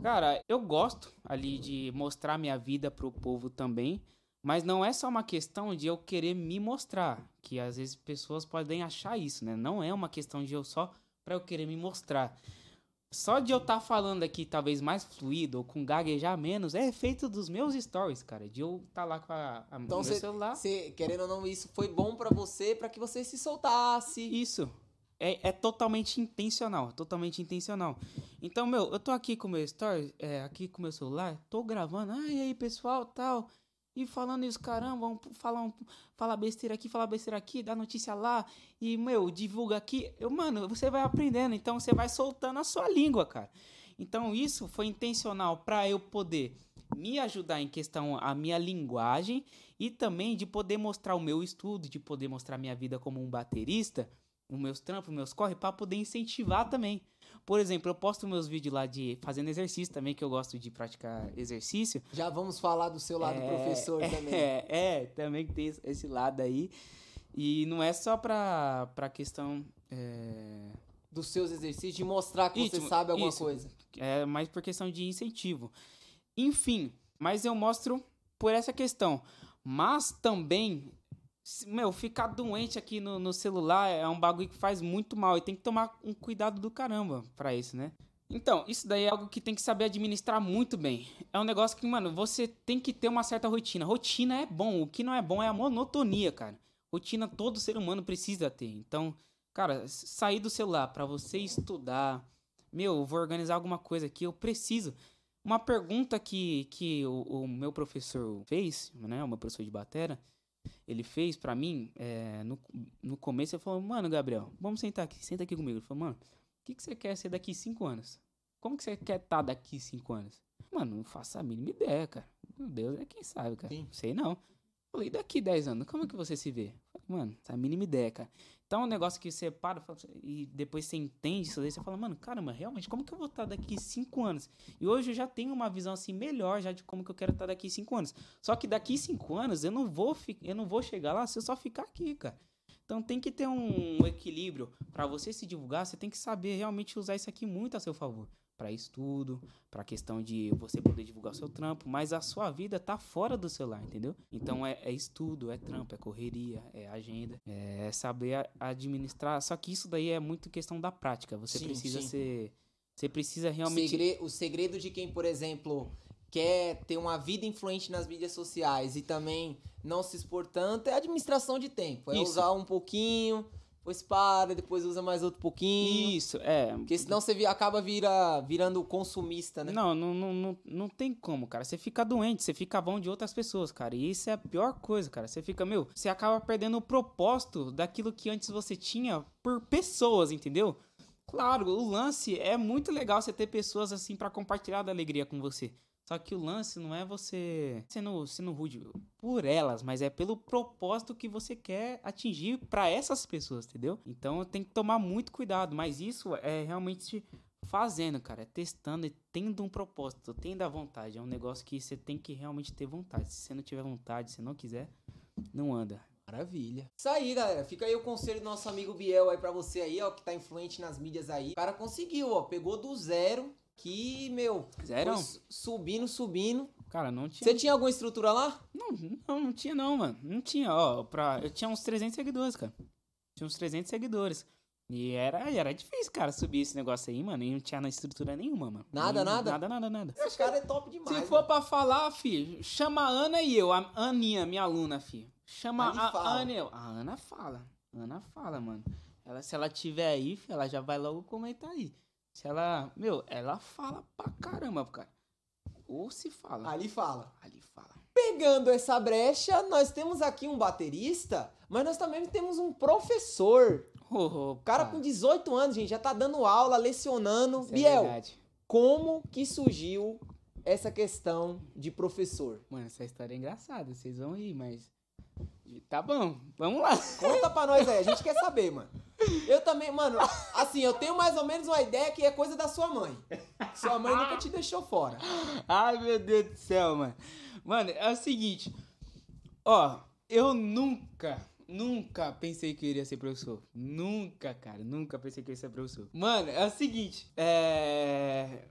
Cara, eu gosto ali de mostrar minha vida pro povo também. Mas não é só uma questão de eu querer me mostrar. Que às vezes pessoas podem achar isso, né? Não é uma questão de eu só pra eu querer me mostrar. Só de eu estar falando aqui, talvez mais fluido ou com gaguejar menos, é efeito dos meus stories, cara. De eu estar lá com a, a Então meu cê- celular. Você, querendo ou não, isso foi bom pra você, pra que você se soltasse. Isso. É, é totalmente intencional, totalmente intencional. Então, meu, eu tô aqui com o meu story, é, aqui com o meu celular, tô gravando, ah, e aí, pessoal, tal, e falando isso, caramba, vamos falar, um, falar besteira aqui, falar besteira aqui, dar notícia lá, e, meu, divulga aqui. Eu, mano, você vai aprendendo, então você vai soltando a sua língua, cara. Então, isso foi intencional pra eu poder me ajudar em questão a minha linguagem e também de poder mostrar o meu estudo, de poder mostrar minha vida como um baterista, os meus trampos, meus corre, para poder incentivar também. Por exemplo, eu posto meus vídeos lá de fazendo exercício também, que eu gosto de praticar exercício. Já vamos falar do seu lado É, professor [LAUGHS] é, também. É, também tem esse- lado aí. E não é só pra, pra questão. É, Dos seus exercícios, de mostrar que você Isso, sabe alguma isso. coisa. é mais por questão de incentivo. Enfim, mas eu mostro por essa questão. Mas também, meu, ficar doente aqui no, no celular é um bagulho que faz muito mal e tem que tomar um cuidado do caramba pra isso, né? Então, isso daí é algo que tem que saber administrar muito bem. É um negócio que, mano, você tem que ter uma certa rotina. Rotina é bom, o que não é bom é a monotonia, cara. Rotina todo ser humano precisa ter. Então, Cara, sair do celular pra você estudar. Meu, eu vou organizar alguma coisa aqui, eu preciso. Uma pergunta que, que o, o meu professor fez, né? O meu professor de batera, ele fez pra mim, é, no, no começo, ele falou, mano, Gabriel, vamos sentar aqui, senta aqui comigo. Ele falou, mano, o que, que você quer ser daqui cinco anos? Como que você quer estar daqui cinco anos? Mano, não faço a mínima ideia, cara. Meu Deus, é quem sabe, cara. Sim. Sei não. Falei, daqui 10 anos, como é que você se vê? Falei, mano, essa mínima ideia, cara. Então é um negócio que você para e depois você entende isso daí, você fala, mano, caramba, realmente, como que eu vou estar daqui 5 anos? E hoje eu já tenho uma visão assim melhor já de como que eu quero estar daqui 5 anos. Só que daqui 5 anos eu não vou eu não vou chegar lá se eu só ficar aqui, cara. Então tem que ter um equilíbrio Pra você se divulgar, você tem que saber realmente usar isso aqui muito a seu favor. Pra estudo, pra questão de você poder divulgar o seu trampo, mas a sua vida tá fora do celular, entendeu? Então é, é estudo, é trampo, é correria, é agenda, é saber administrar. Só que isso daí é muito questão da prática. Você Sim, precisa sim. ser. Você precisa realmente. segre- o segredo de quem, por exemplo, quer ter uma vida influente nas mídias sociais e também não se expor tanto é a administração de tempo. É Isso. usar um pouquinho, depois para, depois usa mais outro pouquinho. Isso, é. Porque senão você acaba vira, virando consumista, né? Não, não, não, não, não tem como, cara. Você fica doente, você fica bom de outras pessoas, cara. E isso é a pior coisa, cara. Você fica, meu, você acaba perdendo o propósito daquilo que antes você tinha por pessoas, entendeu? Claro, o lance é muito legal você ter pessoas assim pra compartilhar da alegria com você. Só que o lance não é você sendo, sendo rude por elas, mas é pelo propósito que você quer atingir pra essas pessoas, entendeu? Então tem que tomar muito cuidado, mas isso é realmente fazendo, cara, é testando e tendo um propósito, tendo a vontade. É um negócio que você tem que realmente ter vontade. Se você não tiver vontade, se não quiser, não anda. Maravilha. Isso aí, galera. Fica aí o conselho do nosso amigo Biel aí pra você aí, ó, que tá influente nas mídias aí. O cara conseguiu, ó. Pegou do zero, que, meu, Zero? subindo, subindo. Cara, não tinha. Você tinha alguma estrutura lá? Não, não, não tinha não, mano. Não tinha, ó, pra... eu tinha uns 300 seguidores, cara. Tinha uns 300 seguidores. E era, era difícil, cara, subir esse negócio aí, mano. E não tinha na estrutura nenhuma, mano. Nada, nada? Nada, nada, nada. Esse cara é top demais. Se for pra falar, fi, chama a Ana e eu, a Aninha, minha aluna, fi. Chama a fala. Ana e eu. A Ana fala. A Ana fala, mano. Ela, se ela tiver aí, fi, ela já vai logo comentar aí. Se ela. Meu, ela fala pra caramba, cara. Ou se fala. Ali fala. Ali fala. Pegando essa brecha, nós temos aqui um baterista, mas nós também temos um professor. Oh, O cara com 18 anos, gente, já tá dando aula, lecionando. Isso é Biel, verdade. como que surgiu essa questão de professor? Mano, essa história é engraçada. Vocês vão rir, mas. Tá bom, vamos lá. Conta pra nós aí, a gente quer saber, mano. Eu também, mano, assim, eu tenho mais ou menos uma ideia que é coisa da sua mãe. Sua mãe nunca te deixou fora. Ai, meu Deus do céu, mano. Mano, é o seguinte. Ó, eu nunca, nunca pensei que eu iria ser professor. Nunca, cara. Nunca pensei que eu ia ser professor. Mano, é o seguinte. É.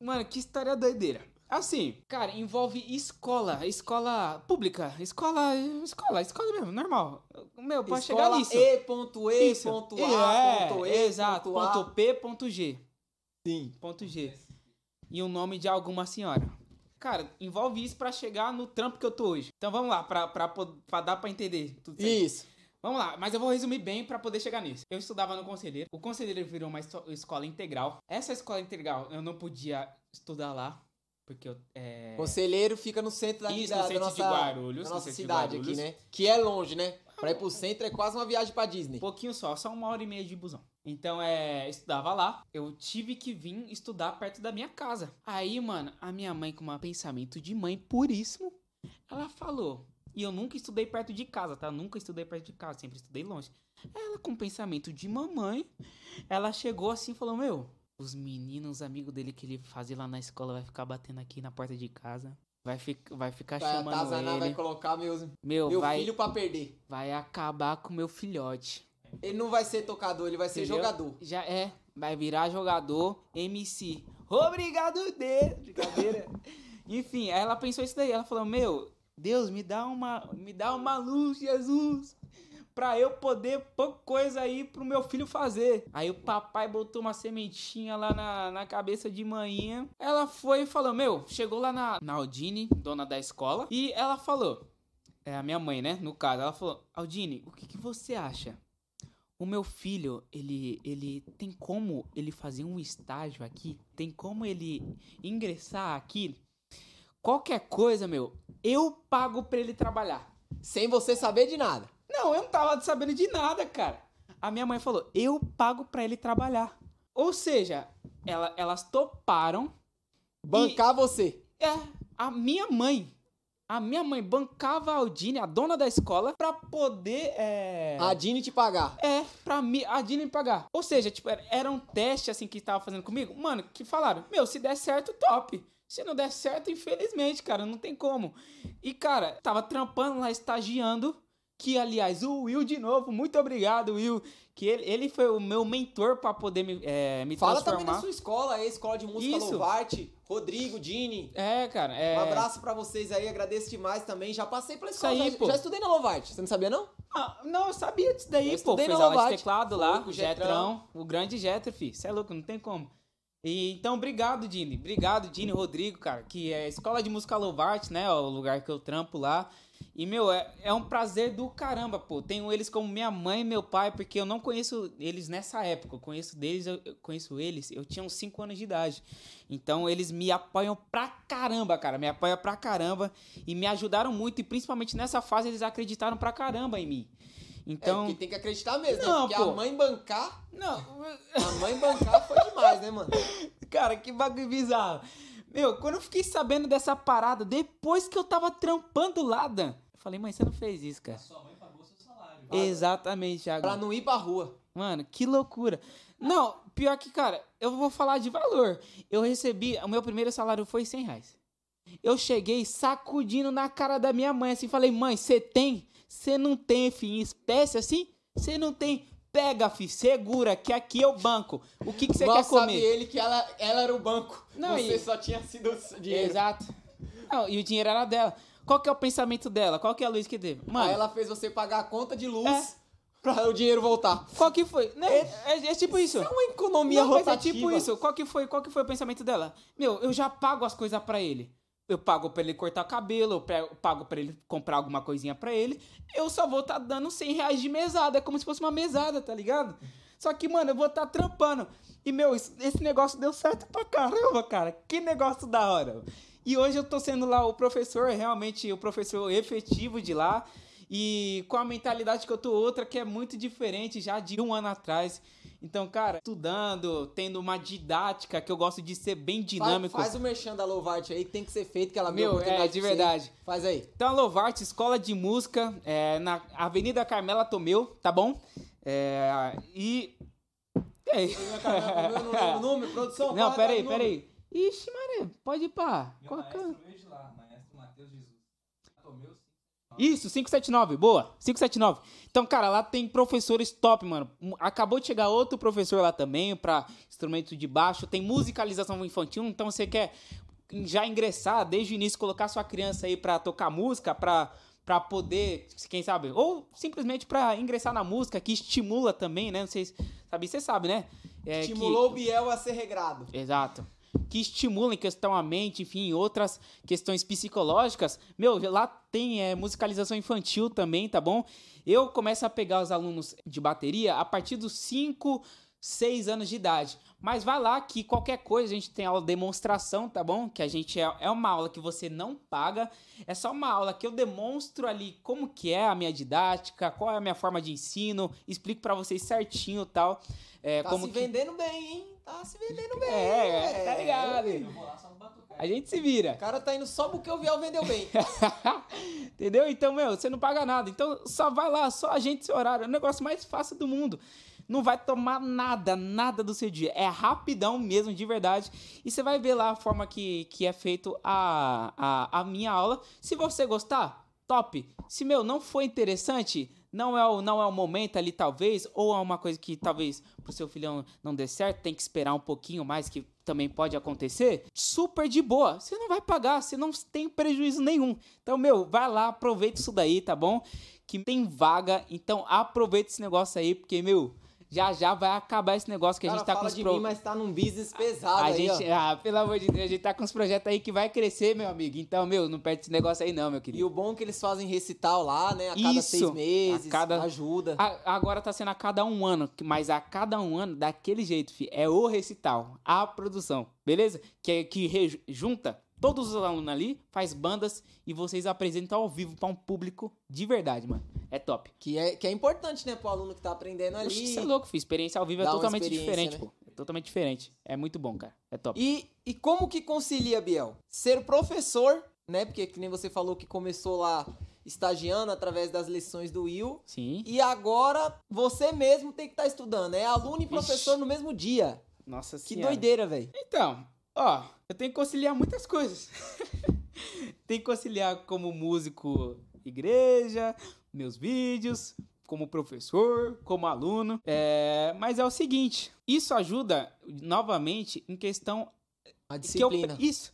Mano, que história doideira. Assim, cara, envolve escola, escola pública, escola, escola, escola mesmo, normal. Meu, pra chegar nisso. E, ponto E, Isso. ponto É, A, ponto E, exato, ponto A. ponto P, ponto G. Sim. Ponto G. E o nome de alguma senhora. Cara, envolve isso pra chegar no trampo que eu tô hoje. Então vamos lá, pra, pra, pra dar pra entender tudo certo. Isso. Vamos lá, mas eu vou resumir bem pra poder chegar nisso. Eu estudava no Conselheiro. O Conselheiro virou uma escola integral. Essa escola integral eu não podia estudar lá, porque eu. É... Conselheiro fica no centro da, Isso, da, no da centro nossa, de Guarulhos, da no nossa cidade aqui, Guarulhos. né? Que é longe, né? Pra ir pro centro é quase uma viagem pra Disney. Um pouquinho só, só uma hora e meia de busão. Então, é, estudava lá. Eu tive que vir estudar perto da minha casa. Aí, mano, a minha mãe, com um pensamento de mãe puríssimo, ela falou. E eu nunca estudei perto de casa, tá? Nunca estudei perto de casa, sempre estudei longe. Ela, com pensamento de mamãe, ela chegou assim e falou: Meu, os meninos, os amigos dele que ele fazia lá na escola, vai ficar batendo aqui na porta de casa. Vai, fi vai ficar Vai chamando atazanar, ele. vai colocar meus, Meu, meu vai, filho pra perder. vai acabar com meu filhote. Ele não vai ser tocador, ele vai ser Entendeu? jogador. Já é, vai virar jogador MC. Obrigado, Deus! Brincadeira. [LAUGHS] Enfim, aí ela pensou isso daí. Ela falou: Meu, Deus, me dá uma, me dá uma luz, Jesus, pra eu poder pôr coisa aí pro meu filho fazer. Aí o papai botou uma sementinha lá na, na cabeça de manhã. Ela foi e falou: Meu, chegou lá na, na Aldine, dona da escola, e ela falou: É a minha mãe, né? No caso, ela falou: Aldine, o que, que você acha? o meu filho, ele, ele tem como ele fazer um estágio aqui? Tem como ele ingressar aqui? Qualquer coisa, meu, eu pago pra ele trabalhar. Sem você saber de nada. Não, eu não tava sabendo de nada, cara. A minha mãe falou, eu pago pra ele trabalhar. Ou seja, ela, elas toparam. Bancar você. É, a minha mãe. A minha mãe bancava a Aldine, a dona da escola, pra poder. É... A Dini te pagar. É, pra mim, a Dini me pagar. Ou seja, tipo, era um teste assim que tava fazendo comigo. Mano, que falaram: Meu, se der certo, top. Se não der certo, infelizmente, cara, não tem como. E, cara, tava trampando lá, estagiando. Que, aliás, o Will de novo, muito obrigado, Will. Que ele, ele foi o meu mentor pra poder me, é, me Fala também transformar. da sua escola aí, Escola de Música Isso. Louvarte. Rodrigo, Dini. É, cara, é. Um abraço pra vocês aí, agradeço demais também. Já passei pela escola, aí, já, já estudei na Louvarte. Você não sabia, não? Ah, não, eu sabia disso daí, Eu pô. Fez na aula de teclado Foi lá, o Getrão. O grande Jetro, fi. Você é louco, não tem como. E, então, obrigado, Dini. Obrigado, Dini, Rodrigo, cara, que é a Escola de Música Louvarte, né, ó, o lugar que eu trampo lá. E, meu, é, é um prazer do caramba, pô. Tenho eles como minha mãe e meu pai, porque eu não conheço eles nessa época. Eu conheço deles, eu, eu conheço eles, eu tinha uns 5 anos de idade. Então, eles me apoiam pra caramba, cara. Me apoiam pra caramba e me ajudaram muito. E principalmente nessa fase, eles acreditaram pra caramba em mim. Então... É, porque tem que acreditar mesmo, Não, né? Porque pô. a mãe bancar, Não, a mãe bancar foi demais, né, mano? [LAUGHS] cara, que bagulho bizarro. Meu, quando eu fiquei sabendo dessa parada, depois que eu tava trampando lá, Dan, eu falei, mãe, você não fez isso, cara. Sua mãe pagou seu salário. Exatamente, Thiago. Pra não ir pra rua. Mano, que loucura. Não, pior que, cara, eu vou falar de valor. Eu recebi, o meu primeiro salário foi 100 reais. Eu cheguei sacudindo na cara da minha mãe, assim, falei, mãe, você tem? Você não tem, filho, espécie assim? Você não tem? Pega, fi, segura, que aqui é o banco. O que que você Mal quer sabe comer? ele que ela, ela era o banco. Não, Você e- só tinha sido o dinheiro. Exato. Não, e o dinheiro era dela. Qual que é o pensamento dela? Qual que é a luz que teve? Mano, Aí ela fez você pagar a conta de luz É. pra o dinheiro voltar. qual que foi? Né? É, é tipo isso. É uma economia Não, mas é rotativa. tipo isso. Qual que foi? Qual que foi o pensamento dela? Meu, eu já pago as coisas pra ele. Eu pago pra ele cortar cabelo, eu pago pra ele comprar alguma coisinha pra ele. Eu só vou tá dando 100 reais de mesada. É como se fosse uma mesada, tá ligado? Só que, mano, eu vou tá trampando. E, meu, esse negócio deu certo pra caramba, cara. Que negócio da hora. E hoje eu tô sendo lá o professor, realmente o professor efetivo de lá. E com a mentalidade que eu tô outra, que é muito diferente já de um ano atrás. Então, cara, estudando, tendo uma didática que eu gosto de ser bem dinâmico. Faz, faz o merchan da Louvarte aí, que tem que ser feito, que ela Meu, é, de pra você. verdade. Faz aí. Então, a Lovarte, escola de música, é, na Avenida Carmela Tomeu, tá bom? É, e. E aí? Eu não lembro o número, produção. Não, peraí, peraí. Ixi, Maria, pode ir. Meu Qual que é? maestro veio de lá, maestro Matheus Jesus. Tomeu sim. Isso, 579, boa. 579. Então, cara, lá tem professores top, mano. Acabou de chegar outro professor lá também pra instrumento de baixo. Tem musicalização infantil, então você quer já ingressar desde o início, colocar sua criança aí pra tocar música, pra, pra poder, quem sabe, ou simplesmente pra ingressar na música, que estimula também, né? Não sei se sabe, você sabe, né? É, que- Estimulou o Biel a ser regrado. Exato. Que estimulam em questão a mente, enfim, outras questões psicológicas. Meu, lá tem é, musicalização infantil também, tá bom? Eu começo a pegar os alunos de bateria a partir dos 5, 6 anos de idade. Mas vai lá que qualquer coisa a gente tem aula de demonstração, tá bom? Que a gente é, é uma aula que você não paga. É só uma aula que eu demonstro ali como que é a minha didática, qual é a minha forma de ensino, explico pra vocês certinho tal. É, Tá como se que... vendendo bem, hein? Tá se vendendo bem. É, tá ligado? Eu vou lá só no batucado. A gente se vira. O cara tá indo só porque o Biel vendeu bem. [LAUGHS] Entendeu? Então, meu, você não paga nada. Então, só vai lá, só agende seu horário. É o negócio mais fácil do mundo. Não vai tomar nada, nada do seu dia. É rapidão mesmo, de verdade. E você vai ver lá a forma que, que é feito a, a, a minha aula. Se você gostar, top. Se, meu, não foi interessante, não é o, não é o momento ali, talvez, ou é uma coisa que talvez pro seu filhão não dê certo, tem que esperar um pouquinho mais, que também pode acontecer, super de boa. Você não vai pagar, você não tem prejuízo nenhum. Então, meu, vai lá, aproveita isso daí, tá bom? Que tem vaga, então aproveita esse negócio aí, porque, meu, Já já vai acabar esse negócio que a gente tá com fala os de pro... mim, mas tá num business pesado A aí, gente, ah, pelo amor de Deus, a gente tá com uns projetos aí que vai crescer, meu amigo. Então, meu, não perde esse negócio aí não, meu E querido. o bom é que eles fazem recital lá, né? A cada Isso, seis meses, a cada- ajuda. A- agora tá sendo a cada um ano, mas a cada um ano, daquele jeito, fi, é o recital, a produção, beleza? Que, é- que re- junta todos os alunos ali, faz bandas e vocês apresentam ao vivo pra um público de verdade, mano. É top. Que é, que é importante, né, pro aluno que tá aprendendo ali. Oxi, Você é louco, filho. Experiência ao vivo é totalmente diferente, né? pô. É totalmente diferente. É muito bom, cara. É top. E, e como que concilia, Biel? Ser professor, né? Porque que nem você falou que começou lá estagiando através das lições do Will. Sim. E agora você mesmo tem que estar estudando. É aluno e Ixi. professor no mesmo dia. Nossa Que senhora. doideira, velho. Então, ó, eu tenho que conciliar muitas coisas. [LAUGHS] tenho que conciliar como músico igreja, meus vídeos, como professor, como aluno. É, mas é o seguinte, isso ajuda novamente em questão A que eu, disciplina. isso.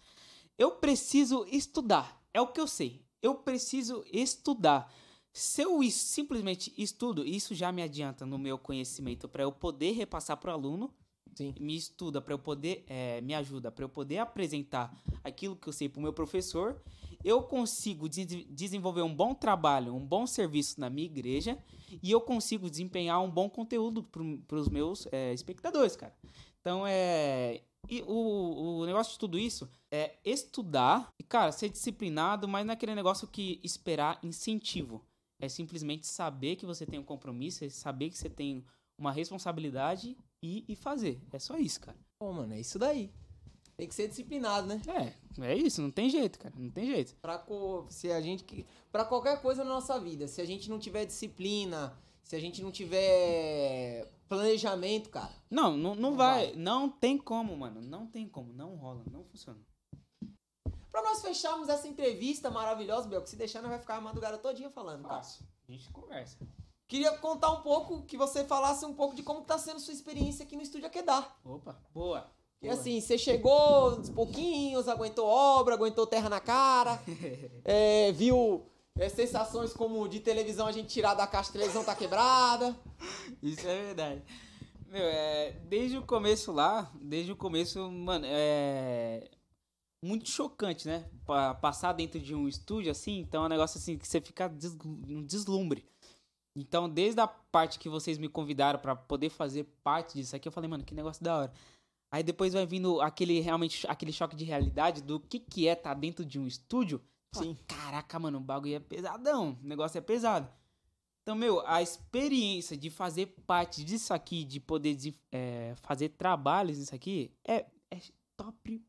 Eu preciso estudar. É o que eu sei. Eu preciso estudar. Se eu es- simplesmente estudo, isso já me adianta no meu conhecimento para eu poder repassar para o aluno. Sim. Me estuda para eu poder, eh, me ajuda para eu poder apresentar aquilo que eu sei para o meu professor. Eu consigo des- desenvolver um bom trabalho, um bom serviço na minha igreja e eu consigo desempenhar um bom conteúdo para os meus eh, espectadores, cara. Então é. E o, o negócio de tudo isso é estudar e, cara, ser disciplinado, mas não é aquele negócio que esperar incentivo. É simplesmente saber que você tem um compromisso, é saber que você tem uma responsabilidade e, e fazer. É só isso, cara. Pô, mano, é isso daí. Tem que ser disciplinado, né? É, é isso, não tem jeito, cara. Não tem jeito. Pra, co- se a gente pra qualquer coisa na nossa vida, se a gente não tiver disciplina, se a gente não tiver planejamento, cara, Não, não, não Não vai. Não tem como, mano. Não tem como. Não rola. Não funciona. Pra nós fecharmos essa entrevista maravilhosa, Bel, que se deixar, nós vai ficar a madrugada todinha falando, cara. Fácil. A gente conversa. Queria contar um pouco, que você falasse um pouco de como tá sendo sua experiência aqui no Estúdio Aquedar. Opa, boa. E assim, você chegou uns pouquinhos, aguentou obra, aguentou terra na cara, [LAUGHS] é, viu é, sensações como de televisão a gente tirar da caixa, a televisão tá quebrada. Isso é verdade. Meu, é, desde o começo lá, desde o começo, mano, é muito chocante, né? Pa- Passar dentro de um estúdio assim, então é um negócio assim que você fica des um deslumbre. Então, desde a parte que vocês me convidaram pra poder fazer parte disso aqui, eu falei, mano, que negócio da hora. Aí depois vai vindo aquele realmente aquele choque de realidade do que que é estar dentro de um estúdio. Sim. Caraca, mano, o bagulho é pesadão, o negócio é pesado. Então, meu, a experiência de fazer parte disso aqui, de poder de, é, fazer trabalhos nisso aqui, é, é top,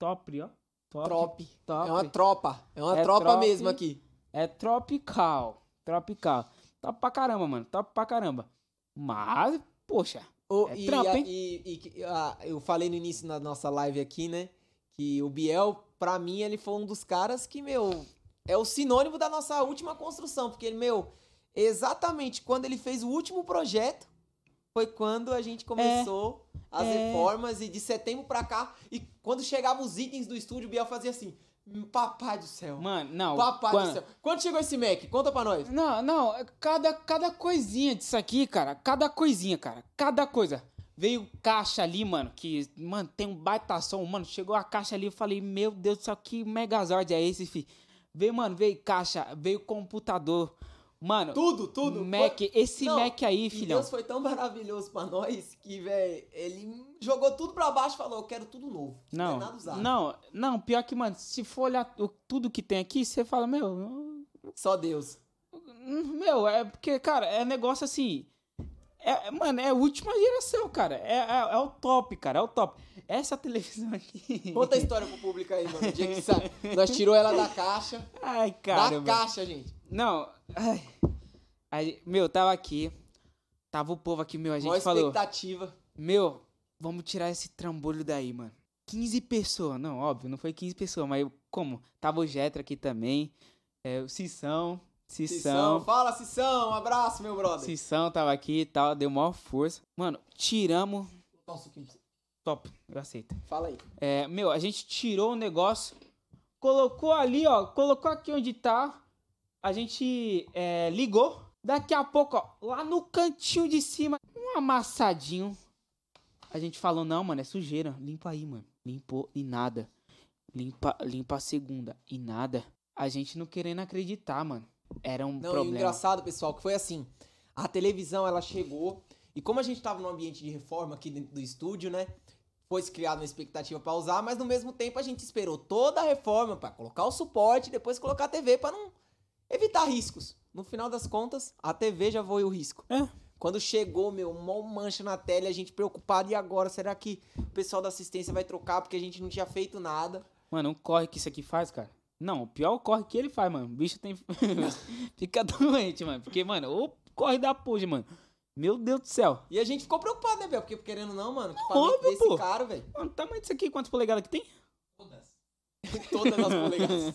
top, ó. Top, Trop. top. É uma tropa. É uma É tropa trop. mesmo aqui. É tropical, tropical. Top pra caramba, mano, top pra caramba. Mas, poxa, O- É e, trampo, a- hein? e- e- ah, eu falei no início da nossa live aqui, né? Que o Biel, pra mim, ele foi um dos caras que, meu, é o sinônimo da nossa última construção. Porque ele, meu, exatamente quando ele fez o último projeto, foi quando a gente começou as é. reformas. E de setembro pra cá, e quando chegavam os itens do estúdio, o Biel fazia assim: "Hum, Papai do céu. mano, não. Papai quando- do céu. Quando chegou esse Mac? Conta pra nós. Não, não, cada, cada coisinha disso aqui, cara, cada coisinha, cara, cada coisa. Veio caixa ali, mano, que, mano, tem um baita som, mano, chegou a caixa ali, eu falei, meu Deus do céu, que Megazord é esse, fi? Veio, mano, veio caixa, veio computador, mano, Tudo, tudo. Mac, esse Não, Mac aí, filhão. Deus foi tão maravilhoso pra nós que, velho, ele jogou tudo pra baixo e falou: Eu quero tudo novo. Não, nada usado. não, não, pior que, mano, se for olhar tudo que tem aqui, você fala, meu, Só Deus. Meu, é porque, cara, é negócio assim. É, mano, é a última geração, cara. É, é, é o top, cara. É o top. Essa televisão aqui. [LAUGHS] Conta a história pro público aí, mano. O dia que sai. [LAUGHS] Nós tirou ela da caixa. Ai, da cara. caixa, gente. Não. Ai. Aí, meu, tava aqui. Tava o povo aqui, meu. A gente Maior falou. expectativa. Meu, vamos tirar esse trambolho daí, mano. 15 pessoas. Não, óbvio, não foi 15 pessoas, mas como? Tava o Jetra aqui também. É, o Cissão. Cissão. Cissão. Fala, Cissão. Um abraço, meu brother. Cissão tava aqui e tal. Deu maior força. Mano, tiramos. Você. Top, eu aceito. Fala aí. É, meu, a gente tirou o negócio, colocou ali, ó, colocou aqui onde tá, a gente é, ligou. Daqui a pouco, ó, lá no cantinho de cima, um amassadinho. A gente falou, não, mano, é sujeira. Limpa aí, mano. Limpou e nada. Limpa, limpa a segunda e nada. A gente não querendo acreditar, mano. Era um Não, e o problema. engraçado, pessoal, que foi assim. A televisão, ela chegou. E como a gente tava num ambiente de reforma aqui dentro do estúdio, né? Foi criada uma expectativa pra usar, mas no mesmo tempo a gente esperou toda a reforma pra colocar o suporte e depois colocar a TV pra não evitar riscos. No final das contas, a TV já foi o risco. É. Quando chegou, meu, mó mancha na tela a gente preocupado, e agora? Será que o pessoal da assistência vai trocar porque a gente não tinha feito nada? Mano, um corre que isso aqui faz, cara. Não, o pior corre que ele faz, mano. O bicho tem. [LAUGHS] [LAUGHS] Fica doente, mano. Porque, mano, o corre da puja, mano. Meu Deus do céu. E a gente ficou preocupado, né, Bel? Porque querendo não, mano, equipamento óbvio, desse pô. caro, velho. Mano, o tamanho disso aqui, quantas polegadas que tem? Todas. [LAUGHS] Todas as polegadas.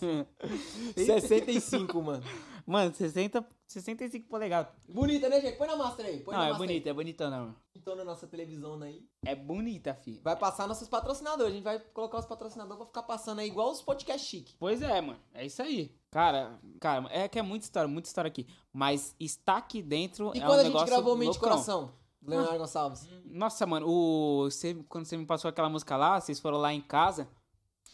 65, mano. Mano, 60, 65 polegadas. Bonita, né, gente? Põe na master aí. Põe não, é bonita, é bonitona, mano. Então na nossa televisão aí. É bonita, fi. Vai passar nossos patrocinadores. A gente vai colocar os patrocinadores pra ficar passando aí igual os podcast chique. Pois é, mano. É isso aí. Cara, cara, é que é muita história, muita história aqui. Mas está aqui dentro E é quando um a gente gravou Mente e. Coração? Do Leonardo Gonçalves. Nossa, mano, o, você, quando você me passou aquela música lá, vocês foram lá em casa,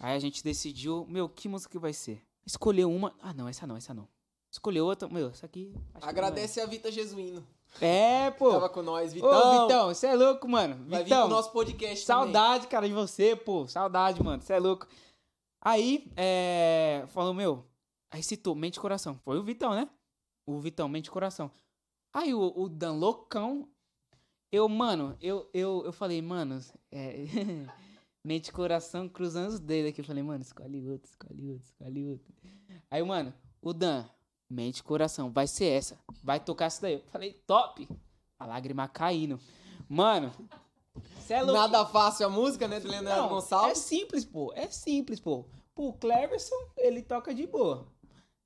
aí a gente decidiu, meu, que música que vai ser? Escolheu uma. Ah, não, essa não, essa não. Escolheu outra. Meu, essa aqui. que Agradece a Vita Jesuíno. é. É, pô. Tava com nós, Vitão. Ô, Vitão, você é louco, mano. Vai vir Vitão, pro nosso podcast também. saudade, cara, de você, pô. Saudade, mano. Você é louco. Aí, é. Falou, meu. Aí citou Mente e Coração. Foi o Vitão, né? O Vitão, Mente e Coração. Aí o, o Dan loucão. Eu, mano, eu, eu, eu falei, mano, é. [LAUGHS] Mente e Coração cruzando os dedos aqui. Eu falei, mano, escolhe outro, escolhe outro, escolhe outro. Aí, mano, o Dan, Mente e Coração, vai ser essa. Vai tocar essa daí. Eu falei, top. A lágrima caindo. Mano, é. Nada fácil a música, né, do Leonardo Não, É Gonçalves. simples, pô. É simples, pô. Pro Cleverson, ele toca de boa.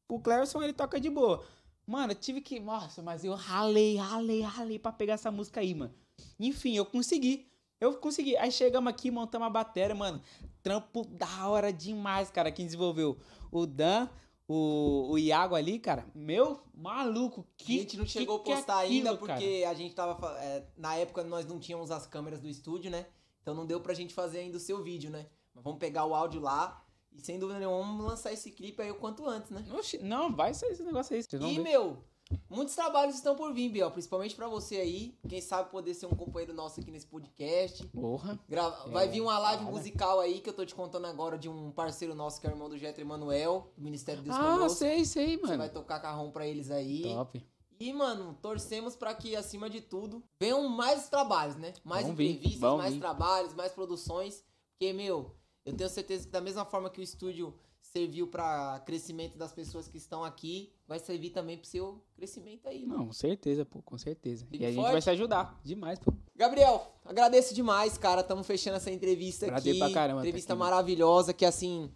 Pro Cleverson, ele toca de boa. Mano, eu tive que. Nossa, mas eu ralei, ralei, ralei pra pegar essa música aí, mano. Enfim, eu consegui. Eu consegui. Aí chegamos aqui, montamos a bateria, mano. Trampo da hora demais, cara. Quem desenvolveu? O Dan, o, o Iago ali, cara. Meu maluco. Que, a gente não que chegou a que é postar ainda aquilo, cara? porque a gente tava. é, na época nós não tínhamos as câmeras do estúdio, né? Então não deu pra gente fazer ainda o seu vídeo, né? Mas vamos pegar o áudio lá e sem dúvida nenhuma vamos lançar esse clipe aí o quanto antes, né? Oxi, não, vai sair esse negócio aí. Vocês vão E, ver. meu, muitos trabalhos estão por vir, Biel. Principalmente pra você aí. Quem sabe poder ser um companheiro nosso aqui nesse podcast. Porra. Grava- É, Vai vir uma live cara. musical aí que eu tô te contando agora de um parceiro nosso que é o irmão do Jetro Emanuel, do Ministério Deus Ah, Conosco. sei, sei, Você mano. vai tocar carrão pra eles aí. Top. E, mano, torcemos pra que, acima de tudo, venham mais trabalhos, né? Mais Vão vir, entrevistas, vão mais vir. trabalhos, mais produções. Porque, meu, eu tenho certeza que da mesma forma que o estúdio serviu pra crescimento das pessoas que estão aqui, vai servir também pro seu crescimento aí, mano. Não, com certeza, pô, com certeza. Firme e a gente forte. vai se ajudar demais, pô. Gabriel, agradeço demais, cara. Estamos fechando essa entrevista Agradeço aqui. pra caramba, entrevista tá aqui, maravilhosa, que assim,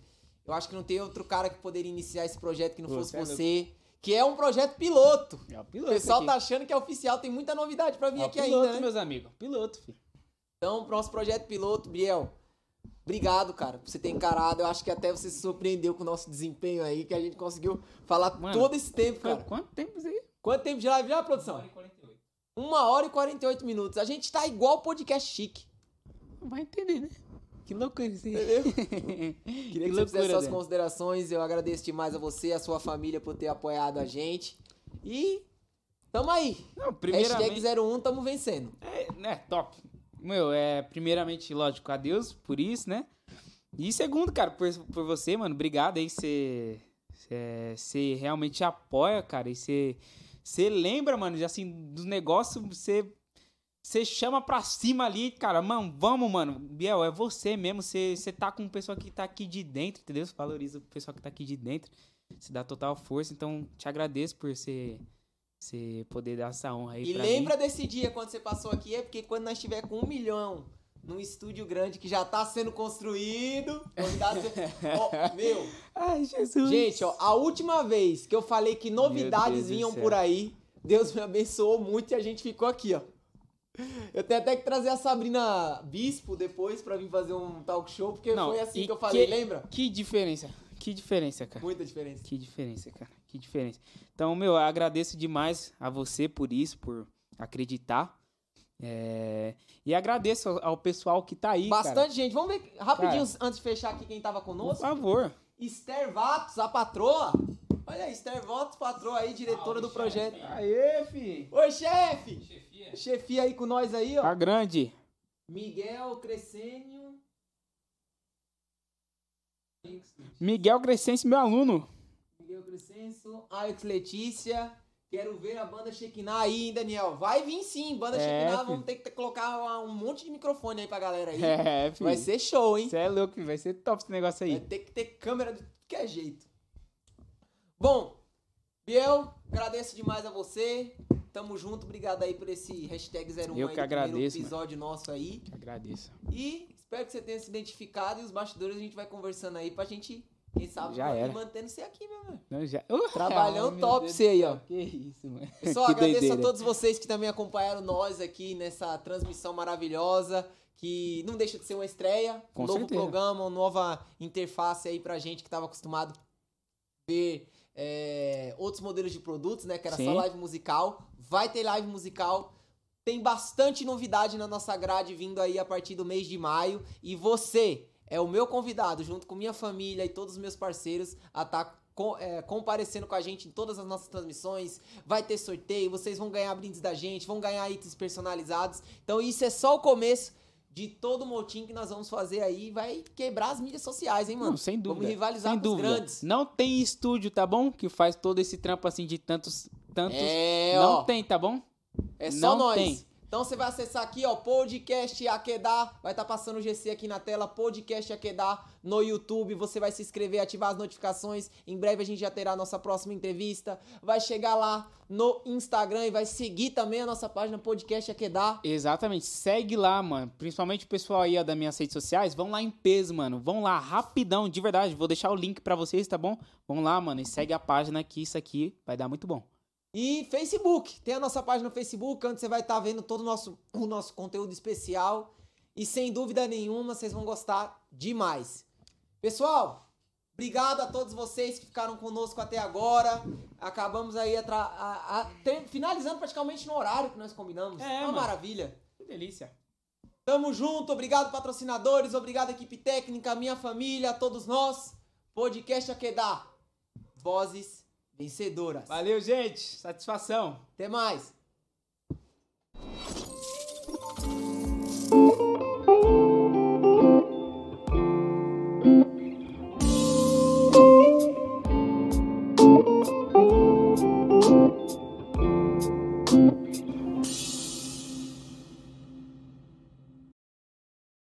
eu acho que não tem outro cara que poderia iniciar esse projeto que não Pô, fosse cê é você. Que é um projeto piloto. É o O piloto. pessoal aqui. tá achando que é oficial, tem muita novidade pra vir É o aqui piloto, ainda, né? meus amigos. Piloto, filho. Então, nosso projeto piloto, Biel, obrigado, cara, por você ter encarado. Eu acho que até você se surpreendeu com o nosso desempenho aí, que a gente conseguiu falar Mano, todo esse tempo, cara. quanto tempo isso aí? Quanto tempo de live já, 1 produção? hora e 48. Uma hora e 48 minutos. A gente tá igual podcast chique, Vai entender, né? Que loucura isso aí. entendeu? que [LAUGHS] Queria que você fizesse suas considerações. Eu agradeço demais a você e a sua família por ter apoiado a gente. E tamo aí. Não, primeiramente... Hashtag 01, tamo vencendo. É, né, top. Meu, é, primeiramente, lógico, a Deus por isso, né? E segundo, cara, por, por você, mano, obrigado aí, você realmente apoia, cara, e você lembra, mano, de, assim, dos negócios, você você chama pra cima ali, cara, mano, vamos, mano, Biel, é você mesmo, você tá com o pessoal que tá aqui de dentro, entendeu? Você valoriza o pessoal que tá aqui de dentro, você dá total força, então te agradeço por você você poder dar essa honra aí E lembra mim. desse dia quando você passou aqui, é porque quando nós estiver com um milhão num estúdio grande que já tá sendo construído. [LAUGHS] Ó, meu, Ai, Jesus. gente, ó, a última vez que eu falei que novidades vinham por aí, Deus me abençoou muito e a gente ficou aqui, ó. Eu tenho até que trazer a Sabrina Bispo depois pra vir fazer um talk show, porque Não, foi assim que eu falei, que- lembra? Que diferença. Que diferença, cara. Muita diferença. Que diferença, cara. Que diferença. Então, meu, eu agradeço demais a você por isso, por acreditar. É, E agradeço ao, ao pessoal que tá aí, Bastante cara. gente. Vamos ver rapidinho antes de fechar aqui quem tava Por conosco. favor. Esther Vatos, a patroa. Olha aí, Esther Vatos, patroa aí, diretora do projeto. Aê, fi. Oi, chefe! Chefia. Chefia aí com nós aí, ó. Tá grande. Miguel Crescênio. Miguel Crescense, meu aluno. Miguel Crescenso. Alex Letícia. Quero ver a banda Shekinah aí, hein, Daniel? Vai vir sim, banda É, Shekinah. filho. Vamos ter que colocar um monte de microfone aí pra galera aí. É, fi. Vai ser show, hein? Você é louco, vai ser top esse negócio Vai aí. ter que ter câmera de qualquer jeito. Bom, Biel, agradeço demais a você. Tamo junto, obrigado aí por esse hashtag 01 Eu aí que primeiro agradeço, mano. episódio nosso aí. Agradeço. E espero que você tenha se identificado e os bastidores a gente vai conversando aí pra gente, quem sabe, Já era. mantendo você aqui, meu. Não, já... Uh, Trabalhão ai, top Deus você aí, ó. Que isso, mano. Pessoal, [LAUGHS] agradeço doideira. a todos vocês que também acompanharam nós aqui nessa transmissão maravilhosa, que não deixa de ser uma estreia, um Com novo certeza. programa, uma nova interface aí pra gente que tava acostumado a ver é, outros modelos de produtos, né? Que era só Sim. live musical. Vai ter live musical. Tem bastante novidade na nossa grade vindo aí a partir do mês de maio. E você é o meu convidado, junto com minha família e todos os meus parceiros, a estar comparecendo com a gente em todas as nossas transmissões. Vai ter sorteio, vocês vão ganhar brindes da gente, vão ganhar itens personalizados. Então isso é só o começo de todo o motim que nós vamos fazer aí. Vai quebrar as mídias sociais, hein, mano? Não, sem dúvida. Vamos rivalizar sem com os dúvida. grandes. Não tem estúdio, tá bom? Que faz todo esse trampo assim de tantos. tantos... É, não ó. tem, tá bom? É só Não nós. tem. Então você vai acessar aqui, ó, podcast Aquedar. Vai estar passando o GC aqui na tela, podcast Aquedar no YouTube. Você vai se inscrever, ativar as notificações. Em breve a gente já terá a nossa próxima entrevista. Vai chegar lá no Instagram e vai seguir também a nossa página podcast Aquedar. Exatamente. Segue lá, mano. Principalmente o pessoal aí ó, das minhas redes sociais. Vão lá em peso, mano. Vão lá rapidão, de verdade. Vou deixar o link pra vocês, tá bom? Vão lá, mano. E segue a página que isso aqui vai dar muito bom. E Facebook, tem a nossa página no Facebook, onde você vai estar vendo todo o nosso, o nosso conteúdo especial. E sem dúvida nenhuma, vocês vão gostar demais. Pessoal, obrigado a todos vocês que ficaram conosco até agora. Acabamos aí atra- a- a- ter- finalizando praticamente no horário que nós combinamos. É, Uma mano. maravilha. Que delícia. Tamo junto, obrigado patrocinadores, obrigado equipe técnica, minha família, todos nós. Podcast Aquedar. Vozes vencedoras. Valeu, gente. Satisfação. Até mais.